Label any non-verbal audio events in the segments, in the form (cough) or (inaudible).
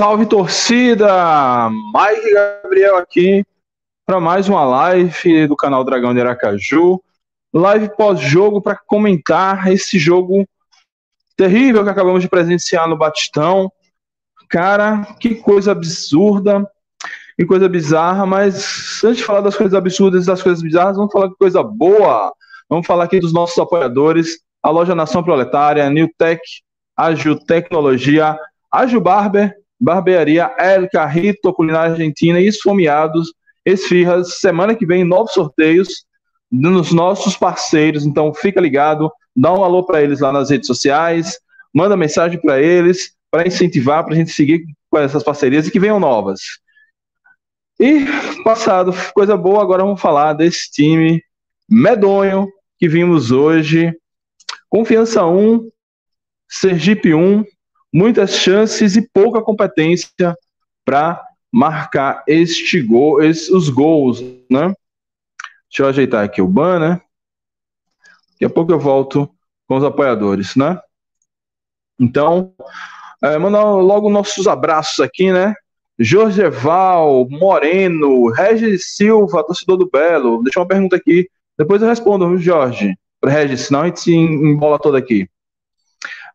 Salve torcida! Mike Gabriel aqui para mais uma live do canal Dragão de Aracaju. Live pós-jogo para comentar esse jogo terrível que acabamos de presenciar no Batistão. Cara, que coisa absurda, que coisa bizarra, mas antes de falar das coisas absurdas e das coisas bizarras, vamos falar de coisa boa. Vamos falar aqui dos nossos apoiadores, a loja Nação Proletária, New Tech, Agil Tecnologia, Agil Barber, Barbearia El Carrito, Culinária Argentina e Esfomeados, Esfirras. Semana que vem, novos sorteios nos nossos parceiros. Então, fica ligado, dá um alô para eles lá nas redes sociais, manda mensagem para eles, para incentivar, para a gente seguir com essas parcerias e que venham novas. E, passado, coisa boa, agora vamos falar desse time medonho que vimos hoje. Confiança 1, Sergipe 1, muitas chances e pouca competência para marcar este gol, esses, os gols, né? Deixa eu ajeitar aqui o banner. Daqui a pouco eu volto com os apoiadores, né? Então, é, mandar logo nossos abraços aqui, né? Jorgeval, Moreno, Regis Silva, torcedor do Belo. Deixa uma pergunta aqui. Depois eu respondo, Jorge? Para Regis, senão a gente se embola toda aqui.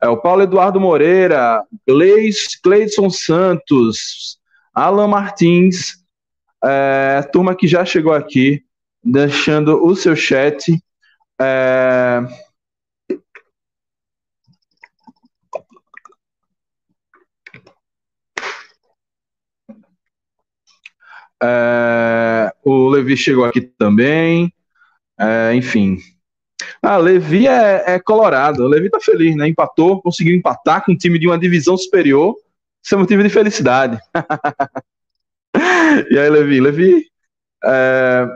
É, o Paulo Eduardo Moreira, Gleis, Cleidson Santos, Alan Martins, é, turma que já chegou aqui, deixando o seu chat. É, É, o Levi chegou aqui também. É, enfim, ah, Levi é, é colorado. O Levi tá feliz, né? Empatou, conseguiu empatar com um time de uma divisão superior. Isso é motivo de felicidade. (laughs) e aí, Levi? Levi, é,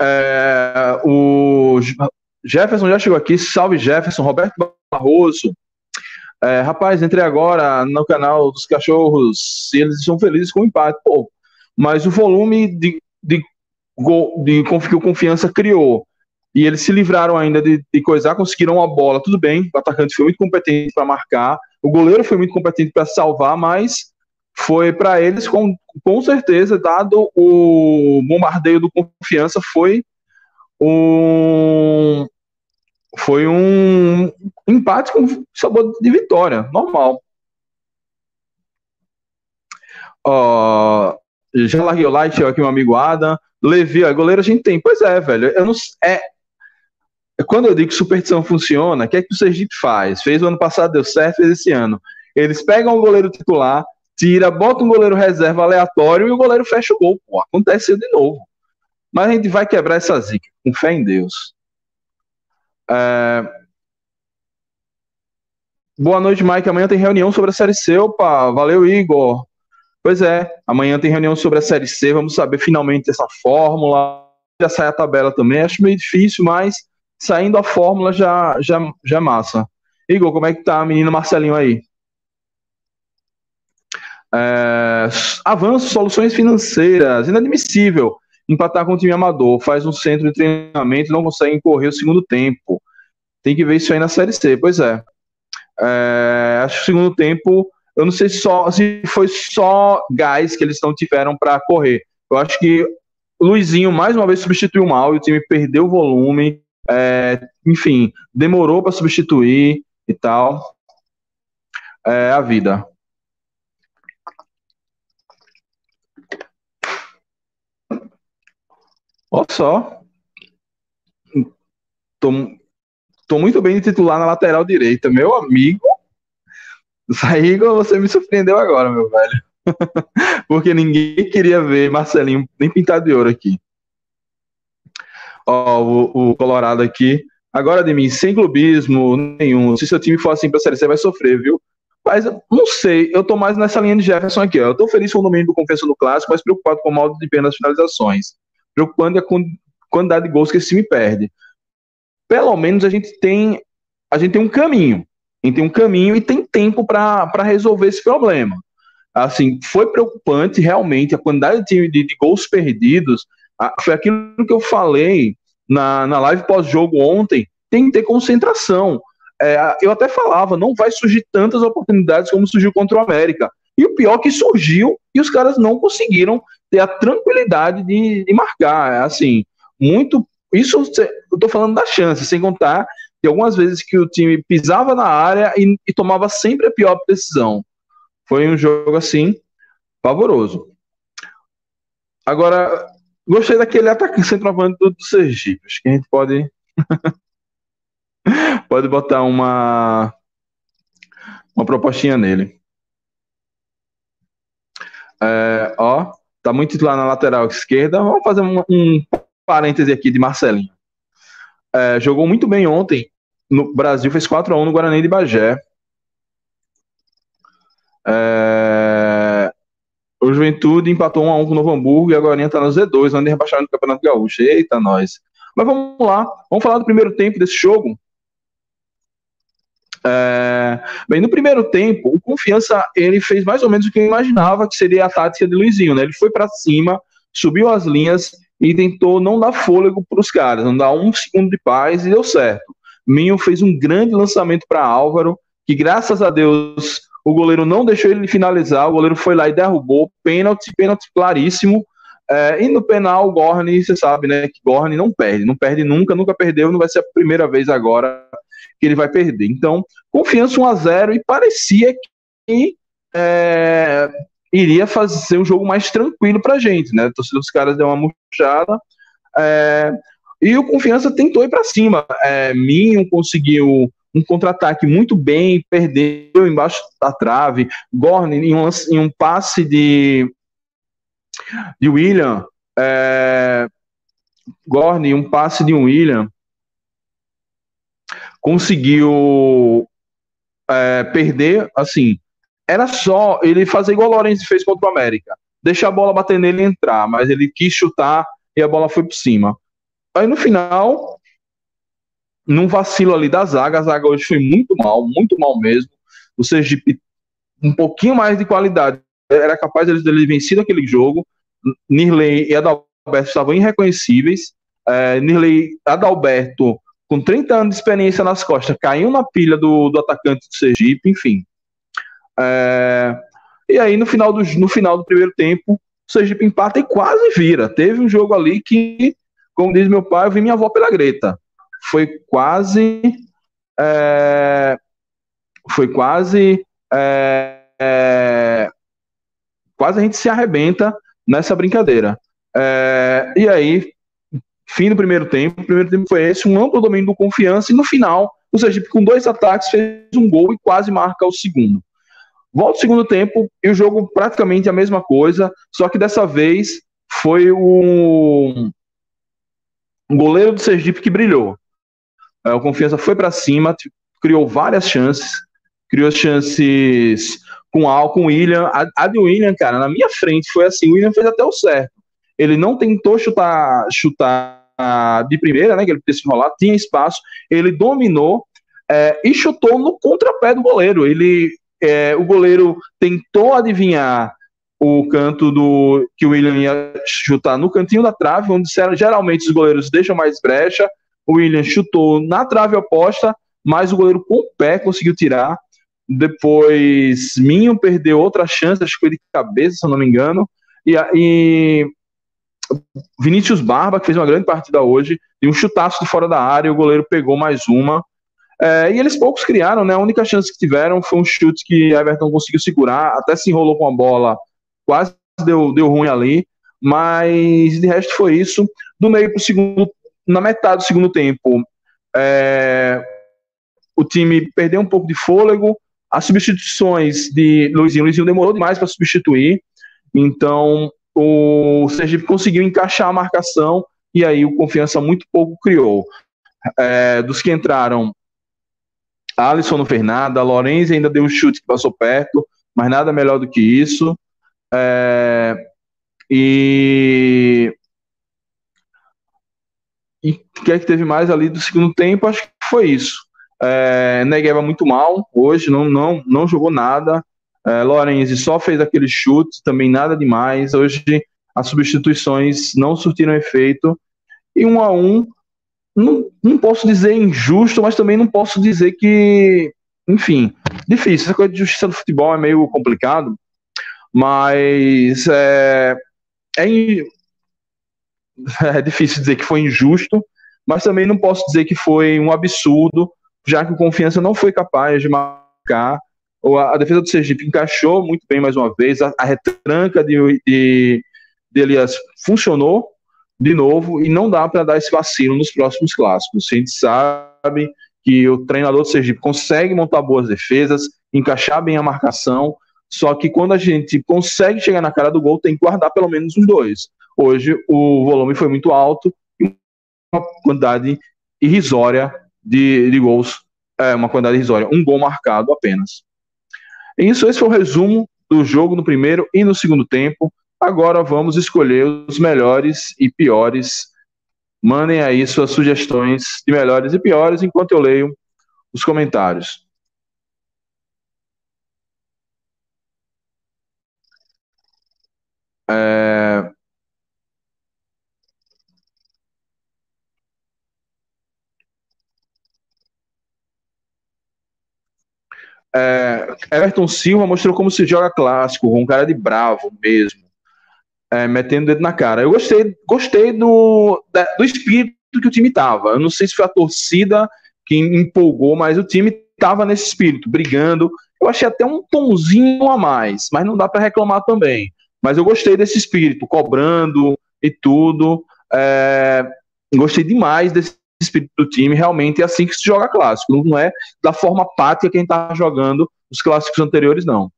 é, o Jefferson já chegou aqui. Salve, Jefferson. Roberto Barroso. É, rapaz, entrei agora no canal dos cachorros e eles estão felizes com o empate. Pô, mas o volume de, de, de, de Confiança criou e eles se livraram ainda de, de coisar, conseguiram a bola, tudo bem, o atacante foi muito competente para marcar, o goleiro foi muito competente para salvar, mas foi para eles, com, com certeza, dado o bombardeio do confiança, foi um foi um empate com sabor de vitória, normal. Uh, já larguei o like, aqui meu amigo Adam. Levi, a goleiro a gente tem. Pois é, velho. Eu não, é, quando eu digo que superstição funciona, o que é que o Sergipe faz? Fez o ano passado, deu certo, fez esse ano. Eles pegam o goleiro titular, tira, bota um goleiro reserva aleatório e o goleiro fecha o gol. Pô, aconteceu de novo. Mas a gente vai quebrar essa zica, com fé em Deus. É... Boa noite, Mike. Amanhã tem reunião sobre a Série C. Opa, valeu, Igor. Pois é, amanhã tem reunião sobre a Série C. Vamos saber finalmente essa fórmula. Já sai a tabela também. Acho meio difícil, mas saindo a fórmula já, já, já é massa. Igor, como é que tá, menino Marcelinho aí? É, avanço, soluções financeiras, inadmissível. Empatar com o time amador, faz um centro de treinamento e não consegue correr o segundo tempo. Tem que ver isso aí na Série C, pois é. é acho que o segundo tempo, eu não sei só, se foi só gás que eles não tiveram para correr. Eu acho que o Luizinho mais uma vez substituiu mal e o time perdeu o volume é, enfim, demorou para substituir e tal. É a vida. Olha só. Tô, tô muito bem de titular na lateral direita, meu amigo. Saígo, você me surpreendeu agora, meu velho. (laughs) Porque ninguém queria ver Marcelinho nem pintado de ouro aqui. Ó, o, o Colorado aqui. Agora de mim, sem clubismo nenhum. Se seu time for assim pra série, você vai sofrer, viu? Mas não sei, eu tô mais nessa linha de Jefferson aqui. Ó. Eu tô feliz com o domínio do confiança no clássico, mas preocupado com o modo de ver nas finalizações. Preocupando é com a quantidade de gols que esse time perde. Pelo menos a gente tem a gente tem um caminho. A gente tem um caminho e tem tempo para resolver esse problema. Assim, foi preocupante realmente a quantidade de, de, de gols perdidos. foi aquilo que eu falei na, na live pós-jogo ontem. Tem que ter concentração. É, eu até falava, não vai surgir tantas oportunidades como surgiu contra o América. E o pior é que surgiu e os caras não conseguiram ter a tranquilidade de, de marcar. É, assim, muito. Isso eu tô falando da chance, sem contar de algumas vezes que o time pisava na área e, e tomava sempre a pior decisão. Foi um jogo assim, pavoroso. Agora, gostei daquele ataque centroavante do, do Sergipe. Acho que a gente pode. (laughs) pode botar uma. Uma propostinha nele. É, ó, tá muito titular na lateral esquerda. Vamos fazer um, um parêntese aqui de Marcelinho. É, jogou muito bem ontem no Brasil, fez 4x1 no Guarani de Bagé. É, o Juventude empatou 1x1 com o Novo Hamburgo e agora está no Z2, onde rebaixaram no Campeonato Gaúcho. Eita, nós. Mas vamos lá, vamos falar do primeiro tempo desse jogo. É, bem, no primeiro tempo, o Confiança ele fez mais ou menos o que eu imaginava que seria a tática de Luizinho, né? Ele foi para cima, subiu as linhas e tentou não dar fôlego para os caras, não dar um segundo de paz e deu certo. Minho fez um grande lançamento para Álvaro, que graças a Deus o goleiro não deixou ele finalizar, o goleiro foi lá e derrubou, pênalti, pênalti claríssimo. É, e no penal, o Gorni, você sabe, né, que Gorni não perde, não perde nunca, nunca perdeu, não vai ser a primeira vez agora que ele vai perder. Então, confiança 1 a 0 e parecia que é, iria fazer um jogo mais tranquilo pra gente, né? A torcida dos caras deu uma murchada. É, e o Confiança tentou ir para cima. É, Minho conseguiu um contra-ataque muito bem, perdeu embaixo da trave. Gorn, em um, em um passe de, de William, é, Gorn, um passe de William, conseguiu é, perder, assim, era só ele fazer igual o Lourenço fez contra o América, deixar a bola bater nele e entrar, mas ele quis chutar e a bola foi por cima. Aí no final, num vacilo ali da zaga, a zaga hoje foi muito mal, muito mal mesmo. O Sergipe, um pouquinho mais de qualidade, era capaz de ele vencido aquele jogo. Nirley e Adalberto estavam irreconhecíveis. É, Nirley Adalberto, com 30 anos de experiência nas costas, caiu na pilha do, do atacante do Sergipe, enfim. É, e aí, no final, do, no final do primeiro tempo, o Sergipe empata e quase vira. Teve um jogo ali que como diz meu pai, eu vi minha avó pela greta. Foi quase. É, foi quase. É, é, quase a gente se arrebenta nessa brincadeira. É, e aí, fim do primeiro tempo. O primeiro tempo foi esse, um amplo domínio do confiança, e no final, o Sergipe, com dois ataques, fez um gol e quase marca o segundo. Volta o segundo tempo e o jogo praticamente a mesma coisa, só que dessa vez foi um, um goleiro do Sergipe que brilhou. O Confiança foi para cima, criou várias chances, criou chances com Al, com William. A, a de William, cara, na minha frente foi assim, o William fez até o certo. Ele não tentou chutar, chutar de primeira, né, que ele se enrolar, tinha espaço, ele dominou é, e chutou no contrapé do goleiro. Ele, é, o goleiro tentou adivinhar o canto do que o William ia chutar no cantinho da trave, onde geralmente os goleiros deixam mais brecha. O William chutou na trave oposta, mas o goleiro com o pé conseguiu tirar. Depois Minho perdeu outra chance, acho que foi de cabeça, se eu não me engano. E, e Vinícius Barba, que fez uma grande partida hoje, e um chutaço de fora da área, o goleiro pegou mais uma. É, e eles poucos criaram, né? A única chance que tiveram foi um chute que Everton conseguiu segurar, até se enrolou com a bola quase deu, deu ruim ali. Mas de resto foi isso. Do meio para o segundo, na metade do segundo tempo, é, o time perdeu um pouco de fôlego. As substituições de Luizinho, Luizinho demorou demais para substituir. Então o Sergipe conseguiu encaixar a marcação e aí o Confiança muito pouco criou. É, dos que entraram, Alisson não fez nada, Lorenzi ainda deu um chute que passou perto, mas nada melhor do que isso. É, e. E o que é que teve mais ali do segundo tempo? Acho que foi isso. É, Negueba muito mal hoje, não, não, não jogou nada. É, Lorenzi só fez aquele chute, também nada demais. Hoje as substituições não surtiram efeito. E um a um, não, não posso dizer injusto, mas também não posso dizer que, enfim, difícil. Essa coisa de justiça do futebol é meio complicado, mas é, é, (laughs) é difícil dizer que foi injusto, mas também não posso dizer que foi um absurdo, já que o Confiança não foi capaz de marcar. A, defesa do Sergipe encaixou muito bem mais uma vez, a, a retranca de, de, de Elias funcionou de novo e não dá para dar esse vacilo nos próximos clássicos. A gente sabe que o treinador do Sergipe consegue montar boas defesas, encaixar bem a marcação, só que quando a gente consegue chegar na cara do gol, tem que guardar pelo menos os dois. Hoje o volume foi muito alto e uma quantidade irrisória de, de gols, é, uma quantidade irrisória, um gol marcado apenas. Isso, esse foi o resumo do jogo no primeiro e no segundo tempo. Agora vamos escolher os melhores e piores. Mandem aí suas sugestões de melhores e piores enquanto eu leio os comentários. É... É, Everton Silva mostrou como se joga clássico, um cara de bravo mesmo, é, metendo o dedo na cara. Eu gostei, gostei do, do espírito que o time tava. Eu não sei se foi a torcida que empolgou, mas o time tava nesse espírito, brigando. Eu achei até um tonzinho a mais, mas não dá para reclamar também. Mas eu gostei desse espírito, cobrando e tudo. É, gostei demais desse espírito do time. Realmente é assim que se joga clássico. Não é da forma apática que a gente tá jogando os clássicos anteriores, não.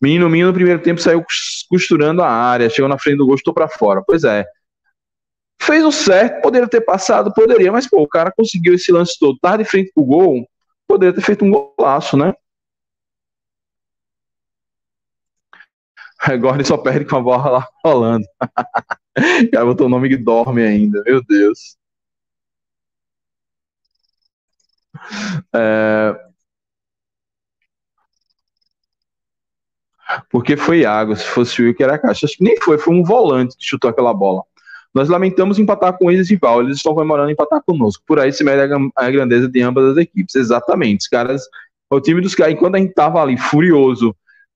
Menino Minho no primeiro tempo saiu costurando a área, chegou na frente do gol, estou para fora. Pois é. Fez o certo, poderia ter passado, poderia, mas pô, o cara conseguiu esse lance todo, tá de frente pro gol, poderia ter feito um golaço, né? (laughs) Agora ele só perde com a bola lá rolando. (laughs) (laughs) Já botou o nome que dorme ainda, meu Deus. É... Porque foi água, se fosse o Will, era caixa. Acho que nem foi, foi um volante que chutou aquela bola. Nós lamentamos empatar com eles e Val, eles estão comemorando empatar conosco. Por aí se mede a grandeza de ambas as equipes. Exatamente. Os caras, o time dos caras, enquanto a gente tava ali furioso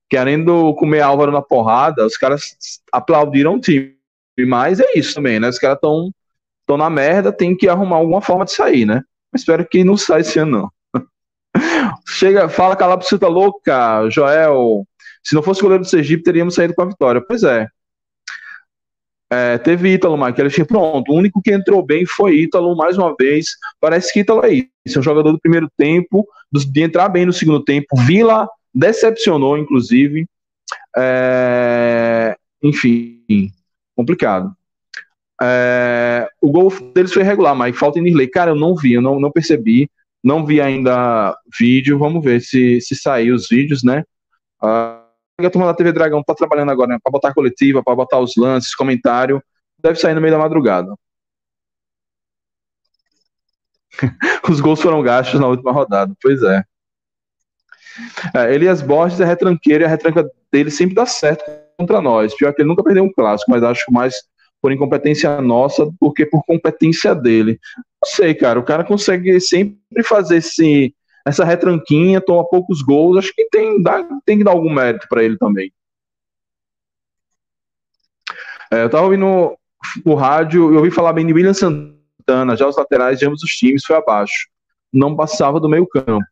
querendo comer Álvaro na porrada, os caras aplaudiram o time. Mas é isso também, né? Os caras estão tão na merda, tem que arrumar alguma forma de sair, né? Espero que não saia esse ano, não. (laughs) Chega, fala calapsita louca, Joel. Se não fosse o goleiro do Sergipe, teríamos saído com a vitória. Pois é. é teve Ítalo, tinha pronto. O único que entrou bem foi Ítalo, mais uma vez. Parece que Ítalo é isso. É um jogador do primeiro tempo, de entrar bem no segundo tempo. Vila decepcionou, inclusive. É, enfim, complicado. É, o gol deles foi regular, mas falta Nirley. Cara, eu não vi, eu não, não percebi. Não vi ainda vídeo. Vamos ver se, se sair os vídeos, né? a turma da TV Dragão tá trabalhando agora né, para botar coletiva, para botar os lances, comentário. Deve sair no meio da madrugada. (laughs) os gols foram gastos na última rodada. Pois é. É, Elias Borges é retranqueiro e a retranca dele sempre dá certo contra nós. Pior que ele nunca perdeu um clássico, mas acho mais por incompetência nossa do que por competência dele. Não sei, cara. O cara consegue sempre fazer esse, essa retranquinha, toma poucos gols. Acho que tem, dá, tem que dar algum mérito para ele também. É, eu tava ouvindo o rádio e ouvi falar bem de William Santana. Já os laterais de ambos os times foi abaixo. Não passava do meio campo.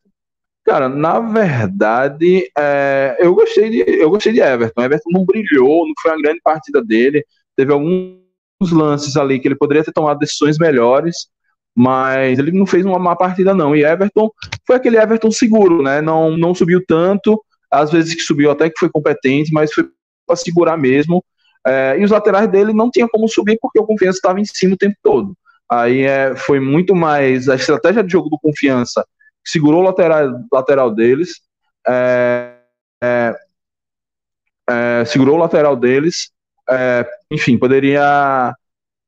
Cara, na verdade, é, eu gostei de eu gostei de Everton. Everton não brilhou, não foi uma grande partida dele. Teve alguns lances ali que ele poderia ter tomado decisões melhores, mas ele não fez uma má partida não. E Everton foi aquele Everton seguro, né? Não não subiu tanto, às vezes que subiu até que foi competente, mas foi para segurar mesmo. É, e os laterais dele não tinha como subir porque o Confiança estava em cima o tempo todo. Aí é, foi muito mais a estratégia de jogo do Confiança segurou o lateral, lateral deles, é, é, é, segurou o lateral deles, é, enfim, poderia.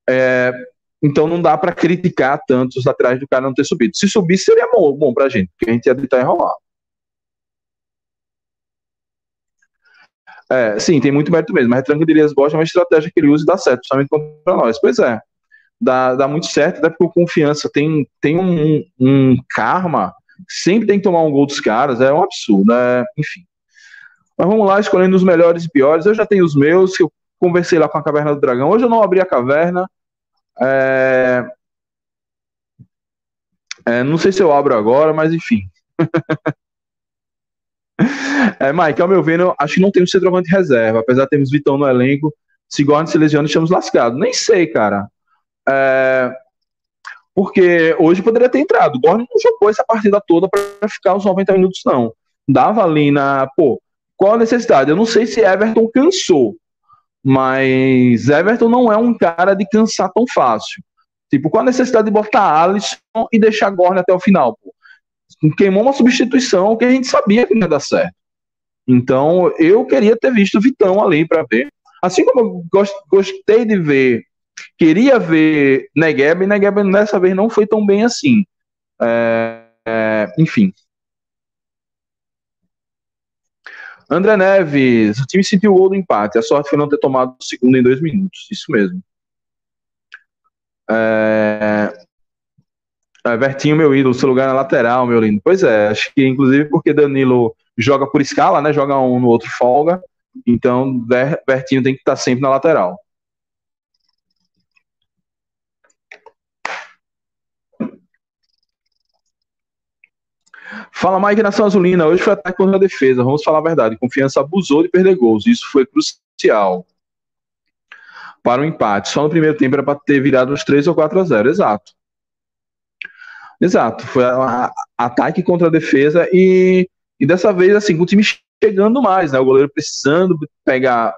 É, então não dá para criticar tanto os laterais do cara não ter subido. Se subisse, seria bom, bom pra gente, porque a gente ia deitar e rolar. É, sim, tem muito mérito mesmo. A retranca de é uma estratégia que ele usa e dá certo, principalmente contra nós. Pois é, dá, dá muito certo, até porque o confiança tem, tem um, um karma sempre tem que tomar um gol dos caras, é um absurdo, né? enfim. Mas vamos lá, escolhendo os melhores e piores. Eu já tenho os meus, que eu conversei lá com a Caverna do Dragão. Hoje eu não abri a caverna. É... É, não sei se eu abro agora, mas enfim. (laughs) é, Mike, ao meu ver, eu acho que não temos centroavante de reserva. Apesar de termos Vitão no elenco, se Gordon se lesiona, estamos lascados. Nem sei, cara. É, porque hoje poderia ter entrado. O Gordon não jogou essa partida toda para ficar uns 90 minutos, não. Dava ali na. Pô, qual a necessidade? Eu não sei se Everton cansou, mas Everton não é um cara de cansar tão fácil. Tipo, qual a necessidade de botar Alisson e deixar Gordon até o final? Pô? Queimou uma substituição que a gente sabia que não ia dar certo. Então, eu queria ter visto Vitão ali para ver. Assim como eu gostei de ver Queria ver Negueb, e Negueb dessa vez não foi tão bem assim. É, é, enfim. André Neves, o time sentiu o gol do empate. A sorte foi não ter tomado o segundo em dois minutos. Isso mesmo. É... é Vertinho, meu ídolo, seu lugar na lateral, meu lindo. Pois é, acho que inclusive porque Danilo joga por escala, né? Joga um no outro folga. Então, Vertinho tem que estar sempre na lateral. Fala Mike Nação Azulina, hoje foi ataque contra a defesa, vamos falar a verdade, confiança abusou de perder gols, isso foi crucial para o empate, só no primeiro tempo era para ter virado uns 3 ou 4 a 0, exato. Exato, foi a, a, ataque contra a defesa e, e dessa vez assim, com o time chegando mais, né, o goleiro precisando pegar,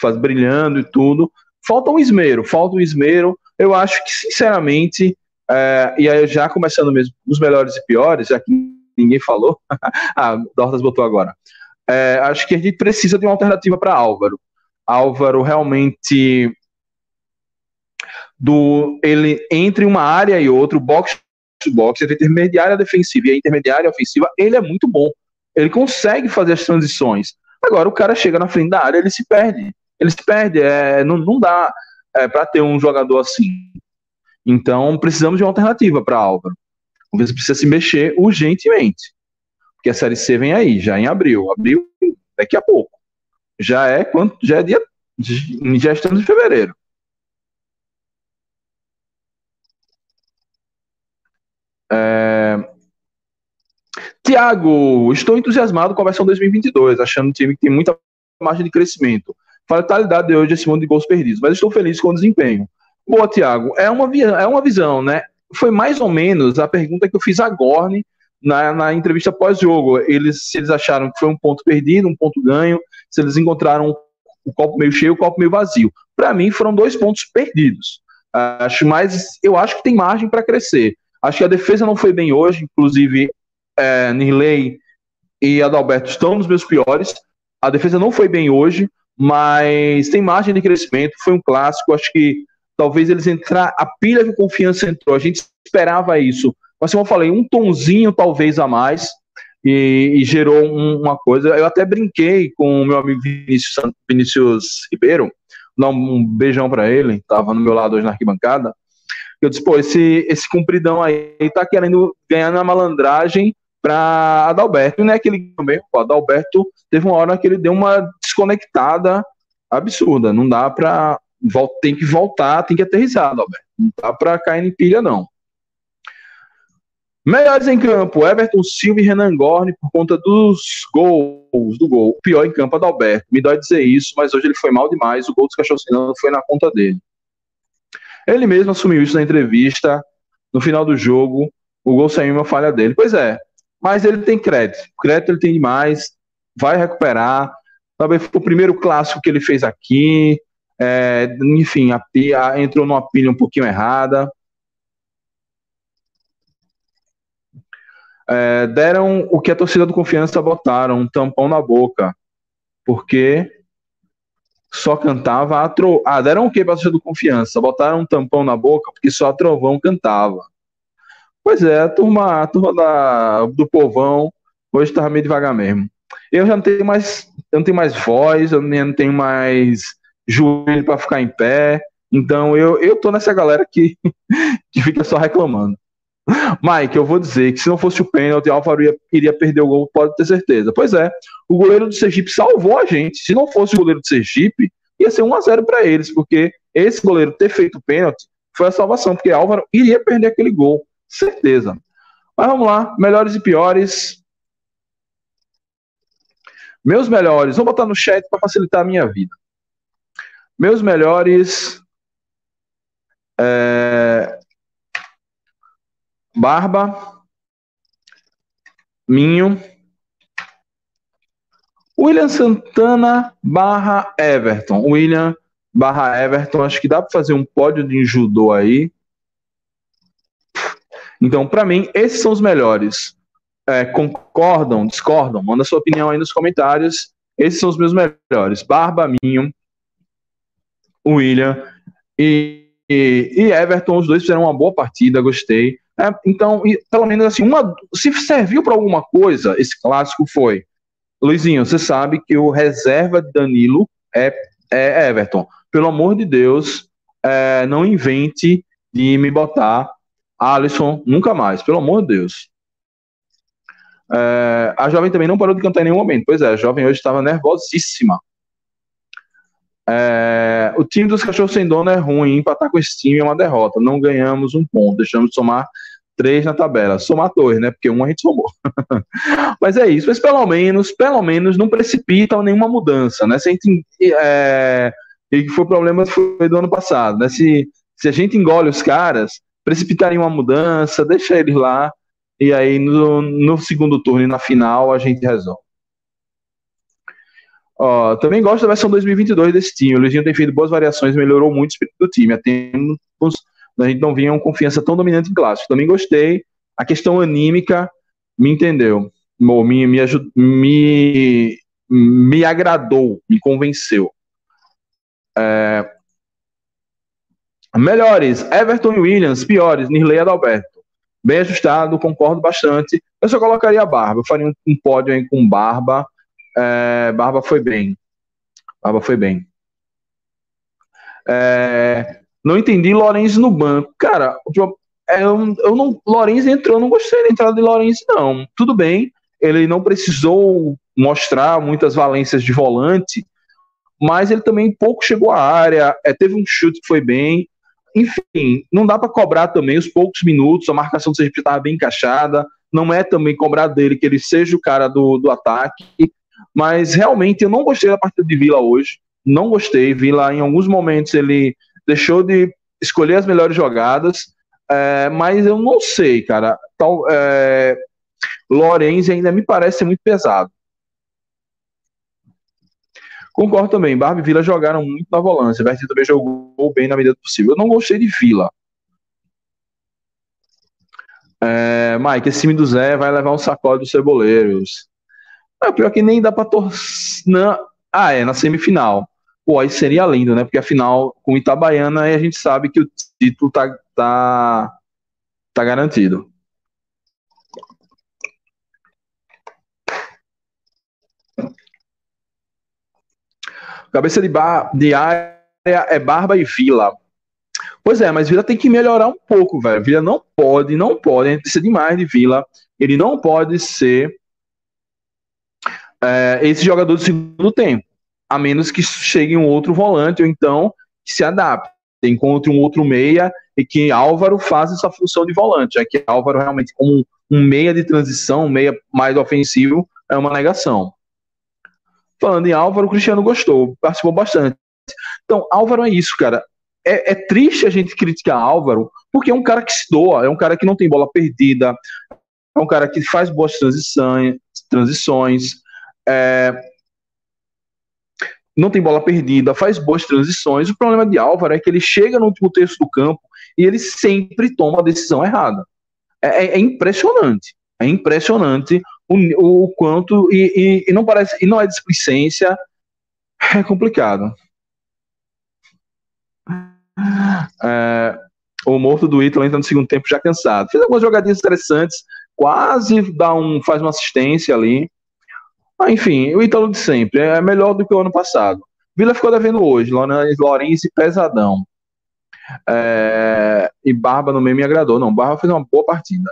faz, brilhando e tudo, falta um esmero, falta um esmero, eu acho que sinceramente é, e aí, já começando mesmo os melhores e piores, que ninguém falou, (laughs) ah, Dortas botou agora. É, acho que a gente precisa de uma alternativa para Álvaro. Álvaro realmente do ele entre uma área e outra, box to box, entre intermediária defensiva e intermediária ofensiva, ele é muito bom. Ele consegue fazer as transições. Agora o cara chega na frente da área, ele se perde. Ele se perde, é, não, não dá é, para ter um jogador assim. Então, precisamos de uma alternativa para Álvaro. O precisa se mexer urgentemente. Porque a Série C vem aí, já em abril. Abril, daqui a pouco. Já é quanto? Já é dia. Já estamos em fevereiro. É... Tiago, estou entusiasmado com a versão 2022, achando um time que tem muita margem de crescimento. Fatalidade de hoje esse mundo de gols perdidos, mas estou feliz com o desempenho. Boa, Tiago. É uma, é uma visão, né? Foi mais ou menos a pergunta que eu fiz a Gorne na, na entrevista pós-jogo. Eles, se eles acharam que foi um ponto perdido, um ponto ganho, se eles encontraram o copo meio cheio, o copo meio vazio. Para mim, foram dois pontos perdidos. Acho mais, eu acho que tem margem para crescer. Acho que a defesa não foi bem hoje, inclusive é, Nirley e Adalberto estão nos meus piores. A defesa não foi bem hoje, mas tem margem de crescimento. Foi um clássico. Acho que talvez eles entrar a pilha que confiança entrou. A gente esperava isso. Mas como eu falei, um tonzinho talvez a mais e, e gerou um, uma coisa. Eu até brinquei com o meu amigo Vinícius, Vinícius Ribeiro, dar um beijão para ele, estava no meu lado hoje na arquibancada. Eu disse, pô, esse, esse cumpridão aí tá querendo ganhar na malandragem para Adalberto, né? Que ele também, o Adalberto teve uma hora que ele deu uma desconectada absurda. Não dá para tem que voltar, tem que aterrissar. Não tá para cair em pilha, não. Melhores em campo, Everton Silva e Renan Gorne por conta dos gols, do gol. Pior em campo é do Alberto. Me dói dizer isso, mas hoje ele foi mal demais. O gol dos cachorros foi na conta dele. Ele mesmo assumiu isso na entrevista, no final do jogo. O gol saiu uma falha dele. Pois é, mas ele tem crédito. Crédito ele tem demais, vai recuperar. Talvez foi o primeiro clássico que ele fez aqui. É, enfim, a, a, entrou numa pilha um pouquinho errada. é, deram o que a torcida do Confiança botaram, um tampão na boca, porque só cantava a tro... Ah, deram o que para a torcida do Confiança? Botaram um tampão na boca porque só a Trovão cantava. Pois é, a turma, a turma da, do povão hoje estava meio devagar mesmo. Eu já não tenho mais, eu não tenho mais voz, eu não tenho mais joelho para ficar em pé. Então eu, eu tô nessa galera que, (laughs) que fica só reclamando. Mike, eu vou dizer que se não fosse o pênalti, Álvaro ia, iria perder o gol, pode ter certeza. Pois é, o goleiro do Sergipe salvou a gente. Se não fosse o goleiro do Sergipe, ia ser 1 a 0 para eles, porque esse goleiro ter feito o pênalti foi a salvação, porque Álvaro iria perder aquele gol, certeza. Mas vamos lá, melhores e piores. Meus melhores, vou botar no chat para facilitar a minha vida. Meus melhores. É, Barba, Minho, William Santana barra Everton. William barra Everton, acho que dá para fazer um pódio de judô aí. Então, para mim, esses são os melhores. É, concordam, discordam? Manda sua opinião aí nos comentários. Esses são os meus melhores. Barba, Minho, William e, e, e Everton. Os dois fizeram uma boa partida, gostei. É, então, e, pelo menos assim, uma, se serviu para alguma coisa, esse clássico foi. Luizinho, você sabe que o reserva de Danilo é, é Everton. Pelo amor de Deus, é, não invente de me botar Alisson nunca mais, pelo amor de Deus. É, a jovem também não parou de cantar em nenhum momento. Pois é, a jovem hoje estava nervosíssima. É, o time dos cachorros sem dono é ruim, empatar com esse time é uma derrota. Não ganhamos um ponto, deixamos de somar três na tabela. Somar dois, né? Porque um a gente somou. (laughs) mas é isso. Mas pelo menos, pelo menos, não precipitam nenhuma mudança, né? Se a gente, é, e que foi o problema foi do ano passado, né? Se, se a gente engole os caras, precipitarem uma mudança, deixa eles lá, e aí no, no segundo turno e na final a gente resolve. Ó, também gosto da versão 2022 desse time. O Luizinho tem feito boas variações, melhorou muito o espírito do time. A tempos a gente não vinha uma confiança tão dominante em clássico. Também gostei. A questão anímica me entendeu, me, me, me, me agradou, me convenceu. É... Melhores, Everton e Williams. Piores, Nirley e Adalberto. Bem ajustado, concordo bastante. Eu só colocaria a Barba. Eu faria um, um pódio aí com Barba é, Barba foi bem. Barba foi bem. É, não entendi Lourenço no banco. Cara, é, eu, eu não. Lourenço entrou, não gostei da entrada de Lourenço, não. Tudo bem, ele não precisou mostrar muitas valências de volante, mas ele também pouco chegou à área, é, teve um chute que foi bem. Enfim, não dá para cobrar também os poucos minutos, a marcação do Sergipe estava bem encaixada. Não é também cobrar dele que ele seja o cara do, do ataque. Mas realmente eu não gostei da partida de Vila hoje. Não gostei. Vila, em alguns momentos, ele deixou de escolher as melhores jogadas. É, mas eu não sei, cara. Tal, é, Lorenzi ainda me parece muito pesado. Concordo também. Barbie e Vila jogaram muito na volância. Bertinho também jogou bem na medida do possível. Eu não gostei de Vila. É, Mike, esse time do Zé vai levar um sacode dos ceboleiros. É, pior que nem dá pra torcer. Ah, é, na semifinal. Pô, aí seria lindo, né? Porque a final com Itabaiana a gente sabe que o título tá, tá, tá garantido. Cabeça de, bar, de área é Barba e Vila. Pois é, mas Vila tem que melhorar um pouco, velho. Vila não pode, não pode, a precisa demais de Vila. Ele não pode ser é, esse jogador do segundo tempo, a menos que chegue um outro volante ou então que se adapte, encontre um outro meia e que Álvaro faça essa função de volante, já que Álvaro realmente como um meia de transição, um meia mais ofensivo, é uma negação. Falando em Álvaro, o Cristiano gostou, participou bastante. Então, Álvaro é isso, cara. É, é, triste a gente criticar Álvaro, porque é um cara que se doa, é um cara que não tem bola perdida, é um cara que faz boas transições, transições é, não tem bola perdida, faz boas transições. O problema de Álvaro é que ele chega no último terço do campo e ele sempre toma a decisão errada. É, é, é impressionante. É impressionante o, o quanto. E, e, e, não parece. E não é displicência. É complicado. É, o morto do Ítalo entra no segundo tempo já cansado. Fez algumas jogadinhas interessantes, quase dá um, faz uma assistência ali. Ah, enfim, o Ítalo de sempre. É melhor do que o ano passado. Vila ficou devendo hoje. Lourenço pesadão. É, e Barba no meio me agradou. Não, Barba fez uma boa partida.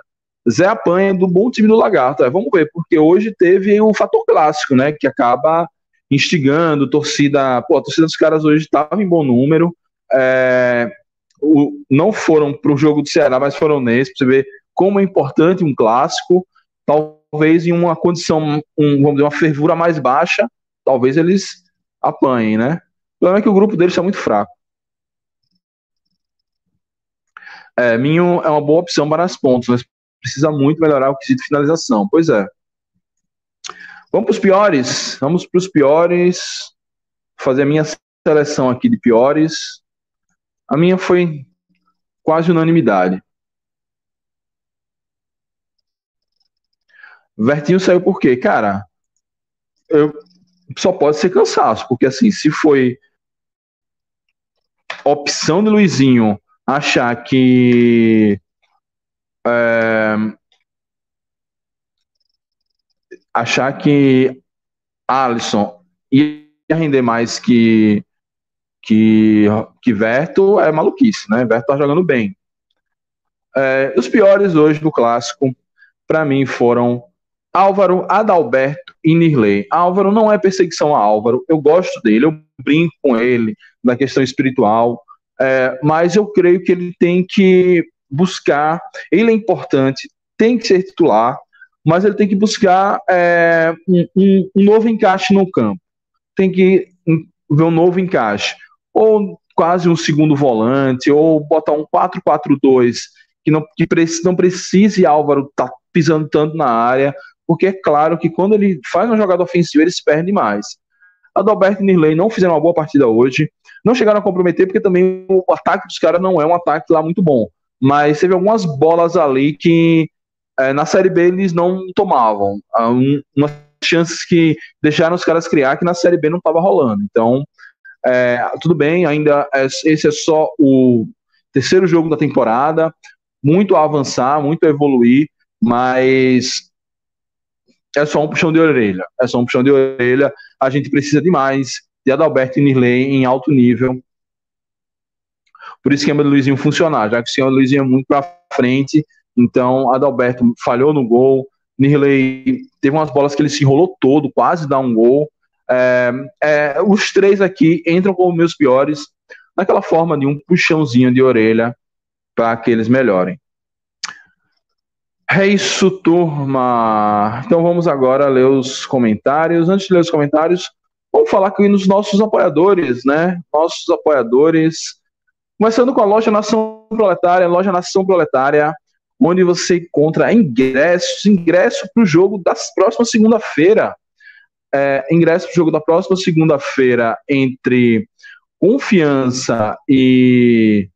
Zé apanha do bom time do Lagarto. É, vamos ver, porque hoje teve o fator clássico, né? Que acaba instigando, torcida. Pô, a torcida dos caras hoje estava em bom número. É, o, não foram para o jogo do Ceará, mas foram nesse, para você ver como é importante um clássico. Talvez em uma condição, um, vamos dizer, uma fervura mais baixa, talvez eles apanhem, né? O problema é que o grupo deles está muito fraco. É, Minho é uma boa opção para as pontos, mas precisa muito melhorar o quesito de finalização. Pois é. Vamos para os piores. Vamos para os piores. Fazer a minha seleção aqui de piores. A minha foi quase unanimidade. Vertinho saiu por quê? Cara, eu, só pode ser cansaço, porque assim, se foi opção de Luizinho achar que é, achar que Alisson ia render mais que que, que Verto é maluquice, né? Verto tá jogando bem. É, os piores hoje do clássico, para mim, foram Álvaro, Adalberto e Nirley. Álvaro não é perseguição a Álvaro, eu gosto dele, eu brinco com ele na questão espiritual, é, mas eu creio que ele tem que buscar, ele é importante, tem que ser titular, mas ele tem que buscar é, um, um, novo encaixe no campo. Tem que ver um novo encaixe. Ou quase um segundo volante, ou botar um 4-4-2, que não, que não precise Álvaro estar tá pisando tanto na área, porque é claro que quando ele faz uma jogada ofensiva, ele se perde mais. Adalberto e Nirley não fizeram uma boa partida hoje, não chegaram a comprometer, porque também o ataque dos caras não é um ataque lá muito bom mas teve algumas bolas ali que é, na Série B eles não tomavam. Um, umas chances que deixaram os caras criar que na Série B não estava rolando. Então, é, tudo bem, ainda é, esse é só o terceiro jogo da temporada, muito a avançar, muito a evoluir, mas é só um puxão de orelha. É só um puxão de orelha. A gente precisa demais de Adalberto e Nirley em alto nível por isso que o esquema do Luizinho funcionar, já que o esquema do Luizinho é muito para frente, então Adalberto falhou no gol, Nirley teve umas bolas que ele se enrolou todo, quase dá um gol. É, é, os três aqui entram como meus piores, naquela forma de um puxãozinho de orelha para que eles melhorem. É isso, turma. Então vamos agora ler os comentários. Antes de ler os comentários, vamos falar aqui nos nossos apoiadores, né? Nossos apoiadores Começando com a loja Nação Proletária, loja Nação Proletária, onde você encontra ingressos, ingresso para o jogo da próxima segunda-feira. É, ingresso para o jogo da próxima segunda-feira entre Confiança e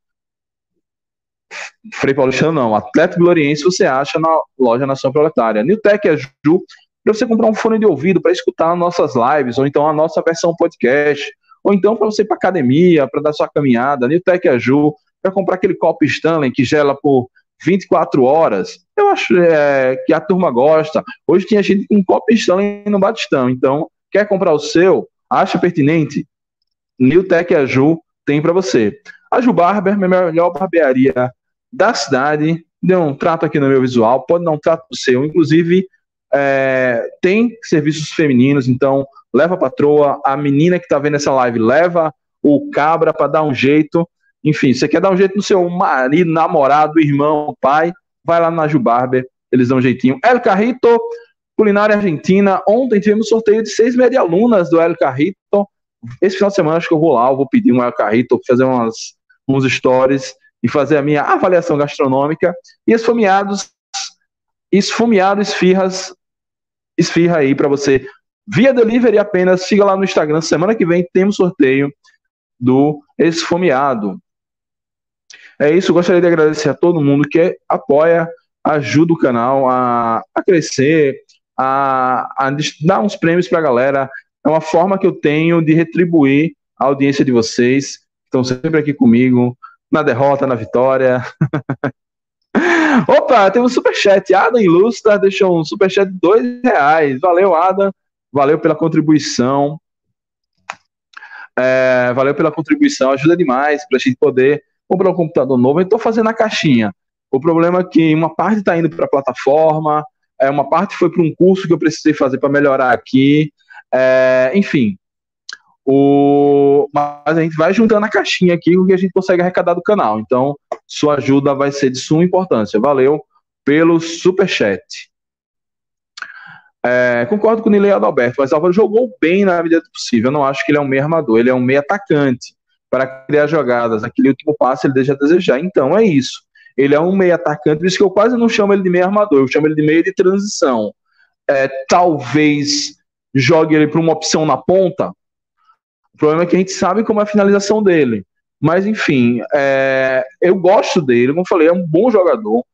Frei Paulistano não, Atlético Gloriense você acha na loja Nação Proletária. Newtec é Ju, para você comprar um fone de ouvido para escutar nossas lives, ou então a nossa versão podcast, ou então para você ir para academia, para dar sua caminhada, Newtec Aju, para comprar aquele copo Stanley que gela por 24 horas. Eu acho é, que a turma gosta. Hoje tinha gente com copo Stanley no Batistão, então quer comprar o seu? Acha pertinente? Newtec Aju tem para você. A Ju Barber, minha melhor barbearia da cidade, deu um trato aqui no meu visual, pode dar um trato no seu, inclusive é, tem serviços femininos, então leva a patroa, a menina que está vendo essa live leva o cabra para dar um jeito. Enfim, você quer dar um jeito no seu marido, namorado, irmão, pai, vai lá na Ju Barber, eles dão um jeitinho. El Carrito, culinária argentina. Ontem tivemos sorteio de seis alunas do El Carrito. Esse final de semana acho que eu vou lá, eu vou pedir um El Carrito, fazer umas, uns stories e fazer a minha avaliação gastronômica. E esfomeados, esfomeado esfirras, esfirra aí para você via delivery apenas. Siga lá no Instagram. Semana que vem temos sorteio do esfomeado. É isso, gostaria de agradecer a todo mundo que apoia, ajuda o canal a, a crescer, a, a dar uns prêmios para a galera. É uma forma que eu tenho de retribuir a audiência de vocês, estão sempre aqui comigo, na derrota, na vitória. (laughs) Opa, tem um superchat. Adam Ilustra deixou um superchat de dois reais. Valeu, Adam. Valeu pela contribuição. É, valeu pela contribuição. Ajuda demais para a gente poder comprar um computador novo. Eu estou fazendo a caixinha. O problema é que uma parte está indo para a plataforma, é, uma parte foi para um curso que eu precisei fazer para melhorar aqui. É, enfim, o, mas a gente vai juntando a caixinha aqui com que a gente consegue arrecadar do canal. Então, sua ajuda vai ser de suma importância. Valeu pelo superchat. É, concordo com o Nilei Adalberto, mas Álvaro jogou bem na medida do possível. Eu não acho que ele é um meio armador, ele é um meio atacante para criar jogadas. Aquele último passe ele deixa a desejar. Então é isso. Ele é um meio atacante, por isso que eu quase não chamo ele de meio armador, eu chamo ele de meio de transição. É, talvez jogue ele para uma opção na ponta. O problema é que a gente sabe como é a finalização dele. Mas, enfim, é, eu gosto dele, como falei, é um bom jogador,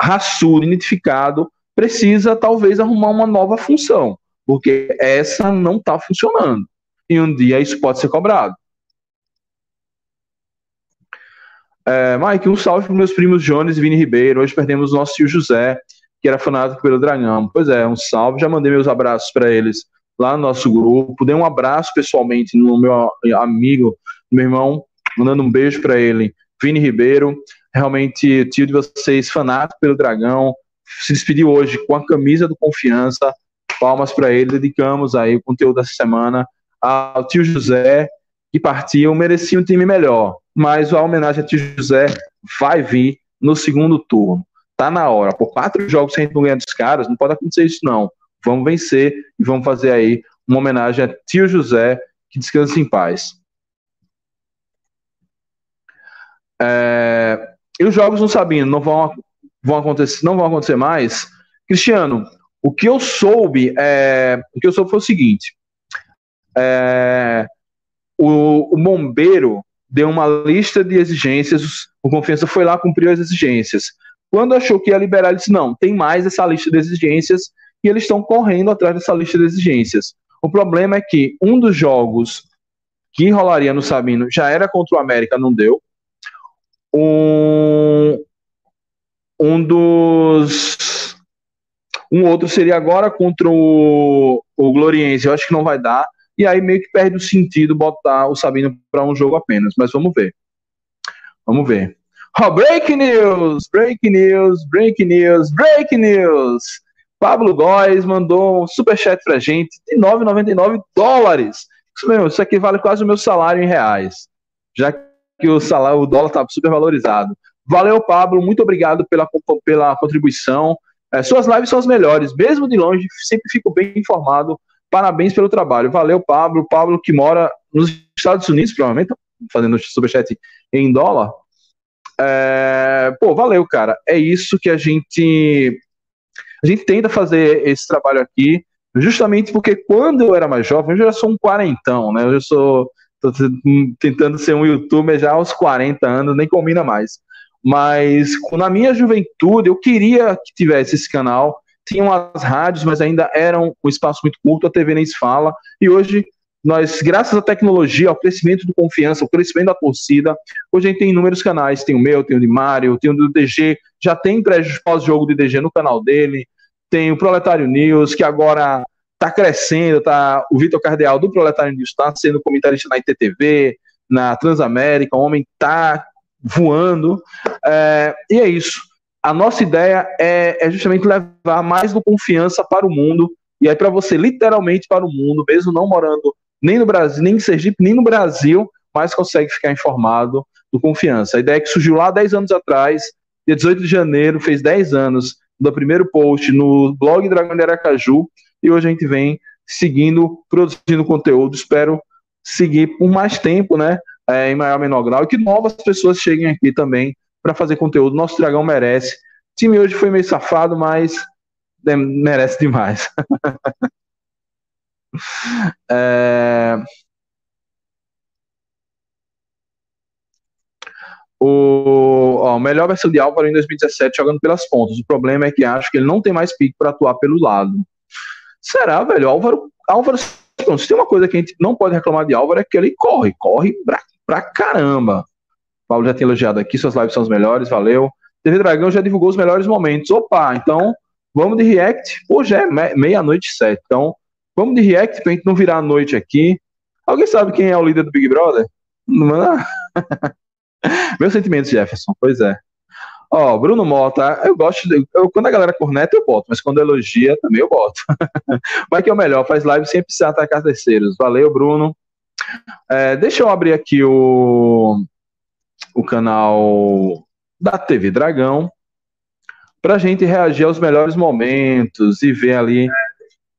raçudo, identificado, precisa talvez arrumar uma nova função, porque essa não está funcionando. E um dia isso pode ser cobrado. É, Mike, um salve para meus primos Jones e Vini Ribeiro. Hoje perdemos nosso tio José, que era fanático pelo Dragão. Pois é, um salve. Já mandei meus abraços para eles lá no nosso grupo. Dei um abraço pessoalmente no meu amigo, meu irmão, mandando um beijo para ele, Vini Ribeiro. Realmente, tio de vocês, fanático pelo Dragão. Se despediu hoje com a camisa do Confiança. Palmas para ele. Dedicamos aí o conteúdo dessa semana ao tio José, que partiu. Merecia um time melhor mas a homenagem a Tio José vai vir no segundo turno. Tá na hora. Por quatro jogos sem a gente não ganhar dos caras, não pode acontecer isso, não. Vamos vencer e vamos fazer aí uma homenagem a Tio José, que descansa em paz. É, e os jogos no Sabino não vão, vão acontecer, não vão acontecer mais. Cristiano, o que eu soube, é, o que eu soube foi o seguinte: é, o, o bombeiro deu uma lista de exigências, o Confiança foi lá, cumpriu as exigências. Quando achou que ia liberar, ele disse: não, tem mais essa lista de exigências e eles estão correndo atrás dessa lista de exigências. O problema é que um dos jogos que rolaria no Sabino já era contra o América, não deu. Um, um dos. Um outro seria agora contra o, o Gloriense. Eu acho que não vai dar e aí meio que perde o sentido botar o Sabino para um jogo apenas. Mas vamos ver. Vamos ver. Oh, break news, break news, break news, break news. Pablo Góes mandou um superchat pra gente de 9,99 dólares. Isso mesmo, isso aqui vale quase o meu salário em reais. Já que o salário, o dólar tá super valorizado. Valeu, Pablo, muito obrigado pela, pela contribuição. É, suas lives são as melhores, mesmo de longe, sempre fico bem informado Parabéns pelo trabalho. Valeu, Pablo. Pablo que mora nos Estados Unidos, provavelmente, fazendo superchat em dólar. É, pô, valeu, cara. É isso que a gente a gente tenta fazer esse trabalho aqui, justamente porque quando eu era mais jovem, eu já sou um quarentão, né? Eu já sou tô tentando ser um youtuber já aos 40 anos, nem combina mais. Mas na minha juventude eu queria que tivesse esse canal tinham as rádios, mas ainda eram um espaço muito curto, a TV nem se fala, e hoje nós, graças à tecnologia, ao crescimento do confiança, ao crescimento da torcida, hoje a gente tem inúmeros canais, tem o meu, tem o de Mário, tem o do DG, já tem pós-jogo de DG no canal dele, tem o Proletário News, que agora está crescendo, tá, o Vitor Cardeal do Proletário News está sendo comentarista na ITTV, na Transamérica, o homem está voando, é, e é isso. A nossa ideia é, é justamente levar mais do confiança para o mundo, e aí para você literalmente para o mundo, mesmo não morando nem no Brasil, nem em Sergipe, nem no Brasil, mas consegue ficar informado do confiança. A ideia que surgiu lá 10 anos atrás, dia 18 de janeiro, fez 10 anos do primeiro post no blog Dragão de Aracaju e hoje a gente vem seguindo, produzindo conteúdo. Espero seguir por mais tempo, né? É, em maior ou menor grau, e que novas pessoas cheguem aqui também para fazer conteúdo. Nosso Dragão merece. O time hoje foi meio safado, mas merece demais. (laughs) (laughs) é... O, ó, melhor versão de Álvaro em 2017 jogando pelas pontas. O problema é que acho que ele não tem mais pique para atuar pelo lado. Será, velho? Álvaro, Álvaro, se tem uma coisa que a gente não pode reclamar de Álvaro é que ele corre, corre pra, pra caramba. O Paulo já tem elogiado aqui, suas lives são as melhores, valeu. TV Dragão já divulgou os melhores momentos. Opa, então vamos de react. Hoje é meia-noite sete. Então, vamos de react pra gente não virar a noite aqui. Alguém sabe quem é o líder do Big Brother? Não, (laughs) Meus sentimentos, Jefferson, pois é. Ó, Bruno Mota, eu gosto. De, eu, quando a galera corneta, eu boto, mas quando elogia, também eu boto. (laughs) Mas que é o melhor, faz live sem precisar atacar terceiros. Valeu, Bruno. É, deixa eu abrir aqui o, o canal da TV Dragão para a gente reagir aos melhores momentos e ver ali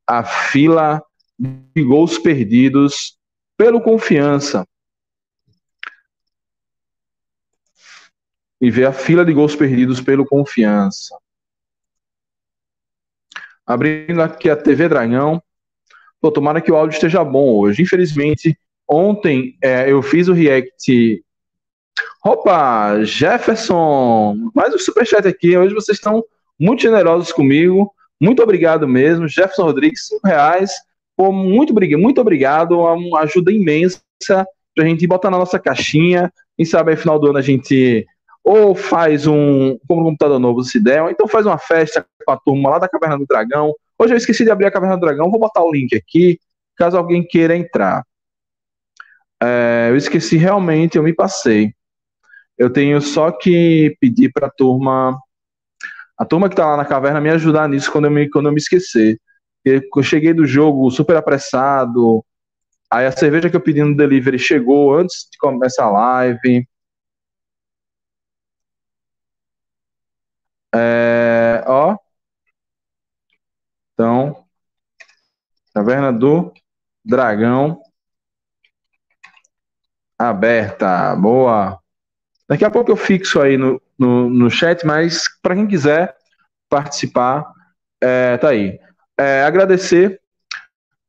a fila de gols perdidos pelo confiança. e ver a fila de gols perdidos pelo Confiança. Abrindo aqui a TV Dragão. Pô, tomara que o áudio esteja bom hoje. Infelizmente, ontem é, eu fiz o react. Opa, Jefferson, mais um superchat aqui. Hoje vocês estão muito generosos comigo. Muito obrigado mesmo. Jefferson Rodrigues, cinco reais. Pô, muito, muito obrigado. É uma ajuda imensa para a gente botar na nossa caixinha. Quem sabe aí, final do ano a gente ou faz um, um computador novo se der, ou então faz uma festa com a turma lá da Caverna do Dragão. Hoje eu esqueci de abrir a Caverna do Dragão, vou botar o link aqui, caso alguém queira entrar. É, eu esqueci realmente, eu me passei. Eu tenho só que pedir para a turma, a turma que está lá na caverna, me ajudar nisso quando eu me, quando eu me esquecer. Eu cheguei do jogo super apressado, aí a cerveja que eu pedi no delivery chegou antes de começar a live. É, ó. Então, Caverna do Dragão aberta. Boa. Daqui a pouco eu fixo aí no, no, no chat, mas para quem quiser participar, é, tá aí. É, agradecer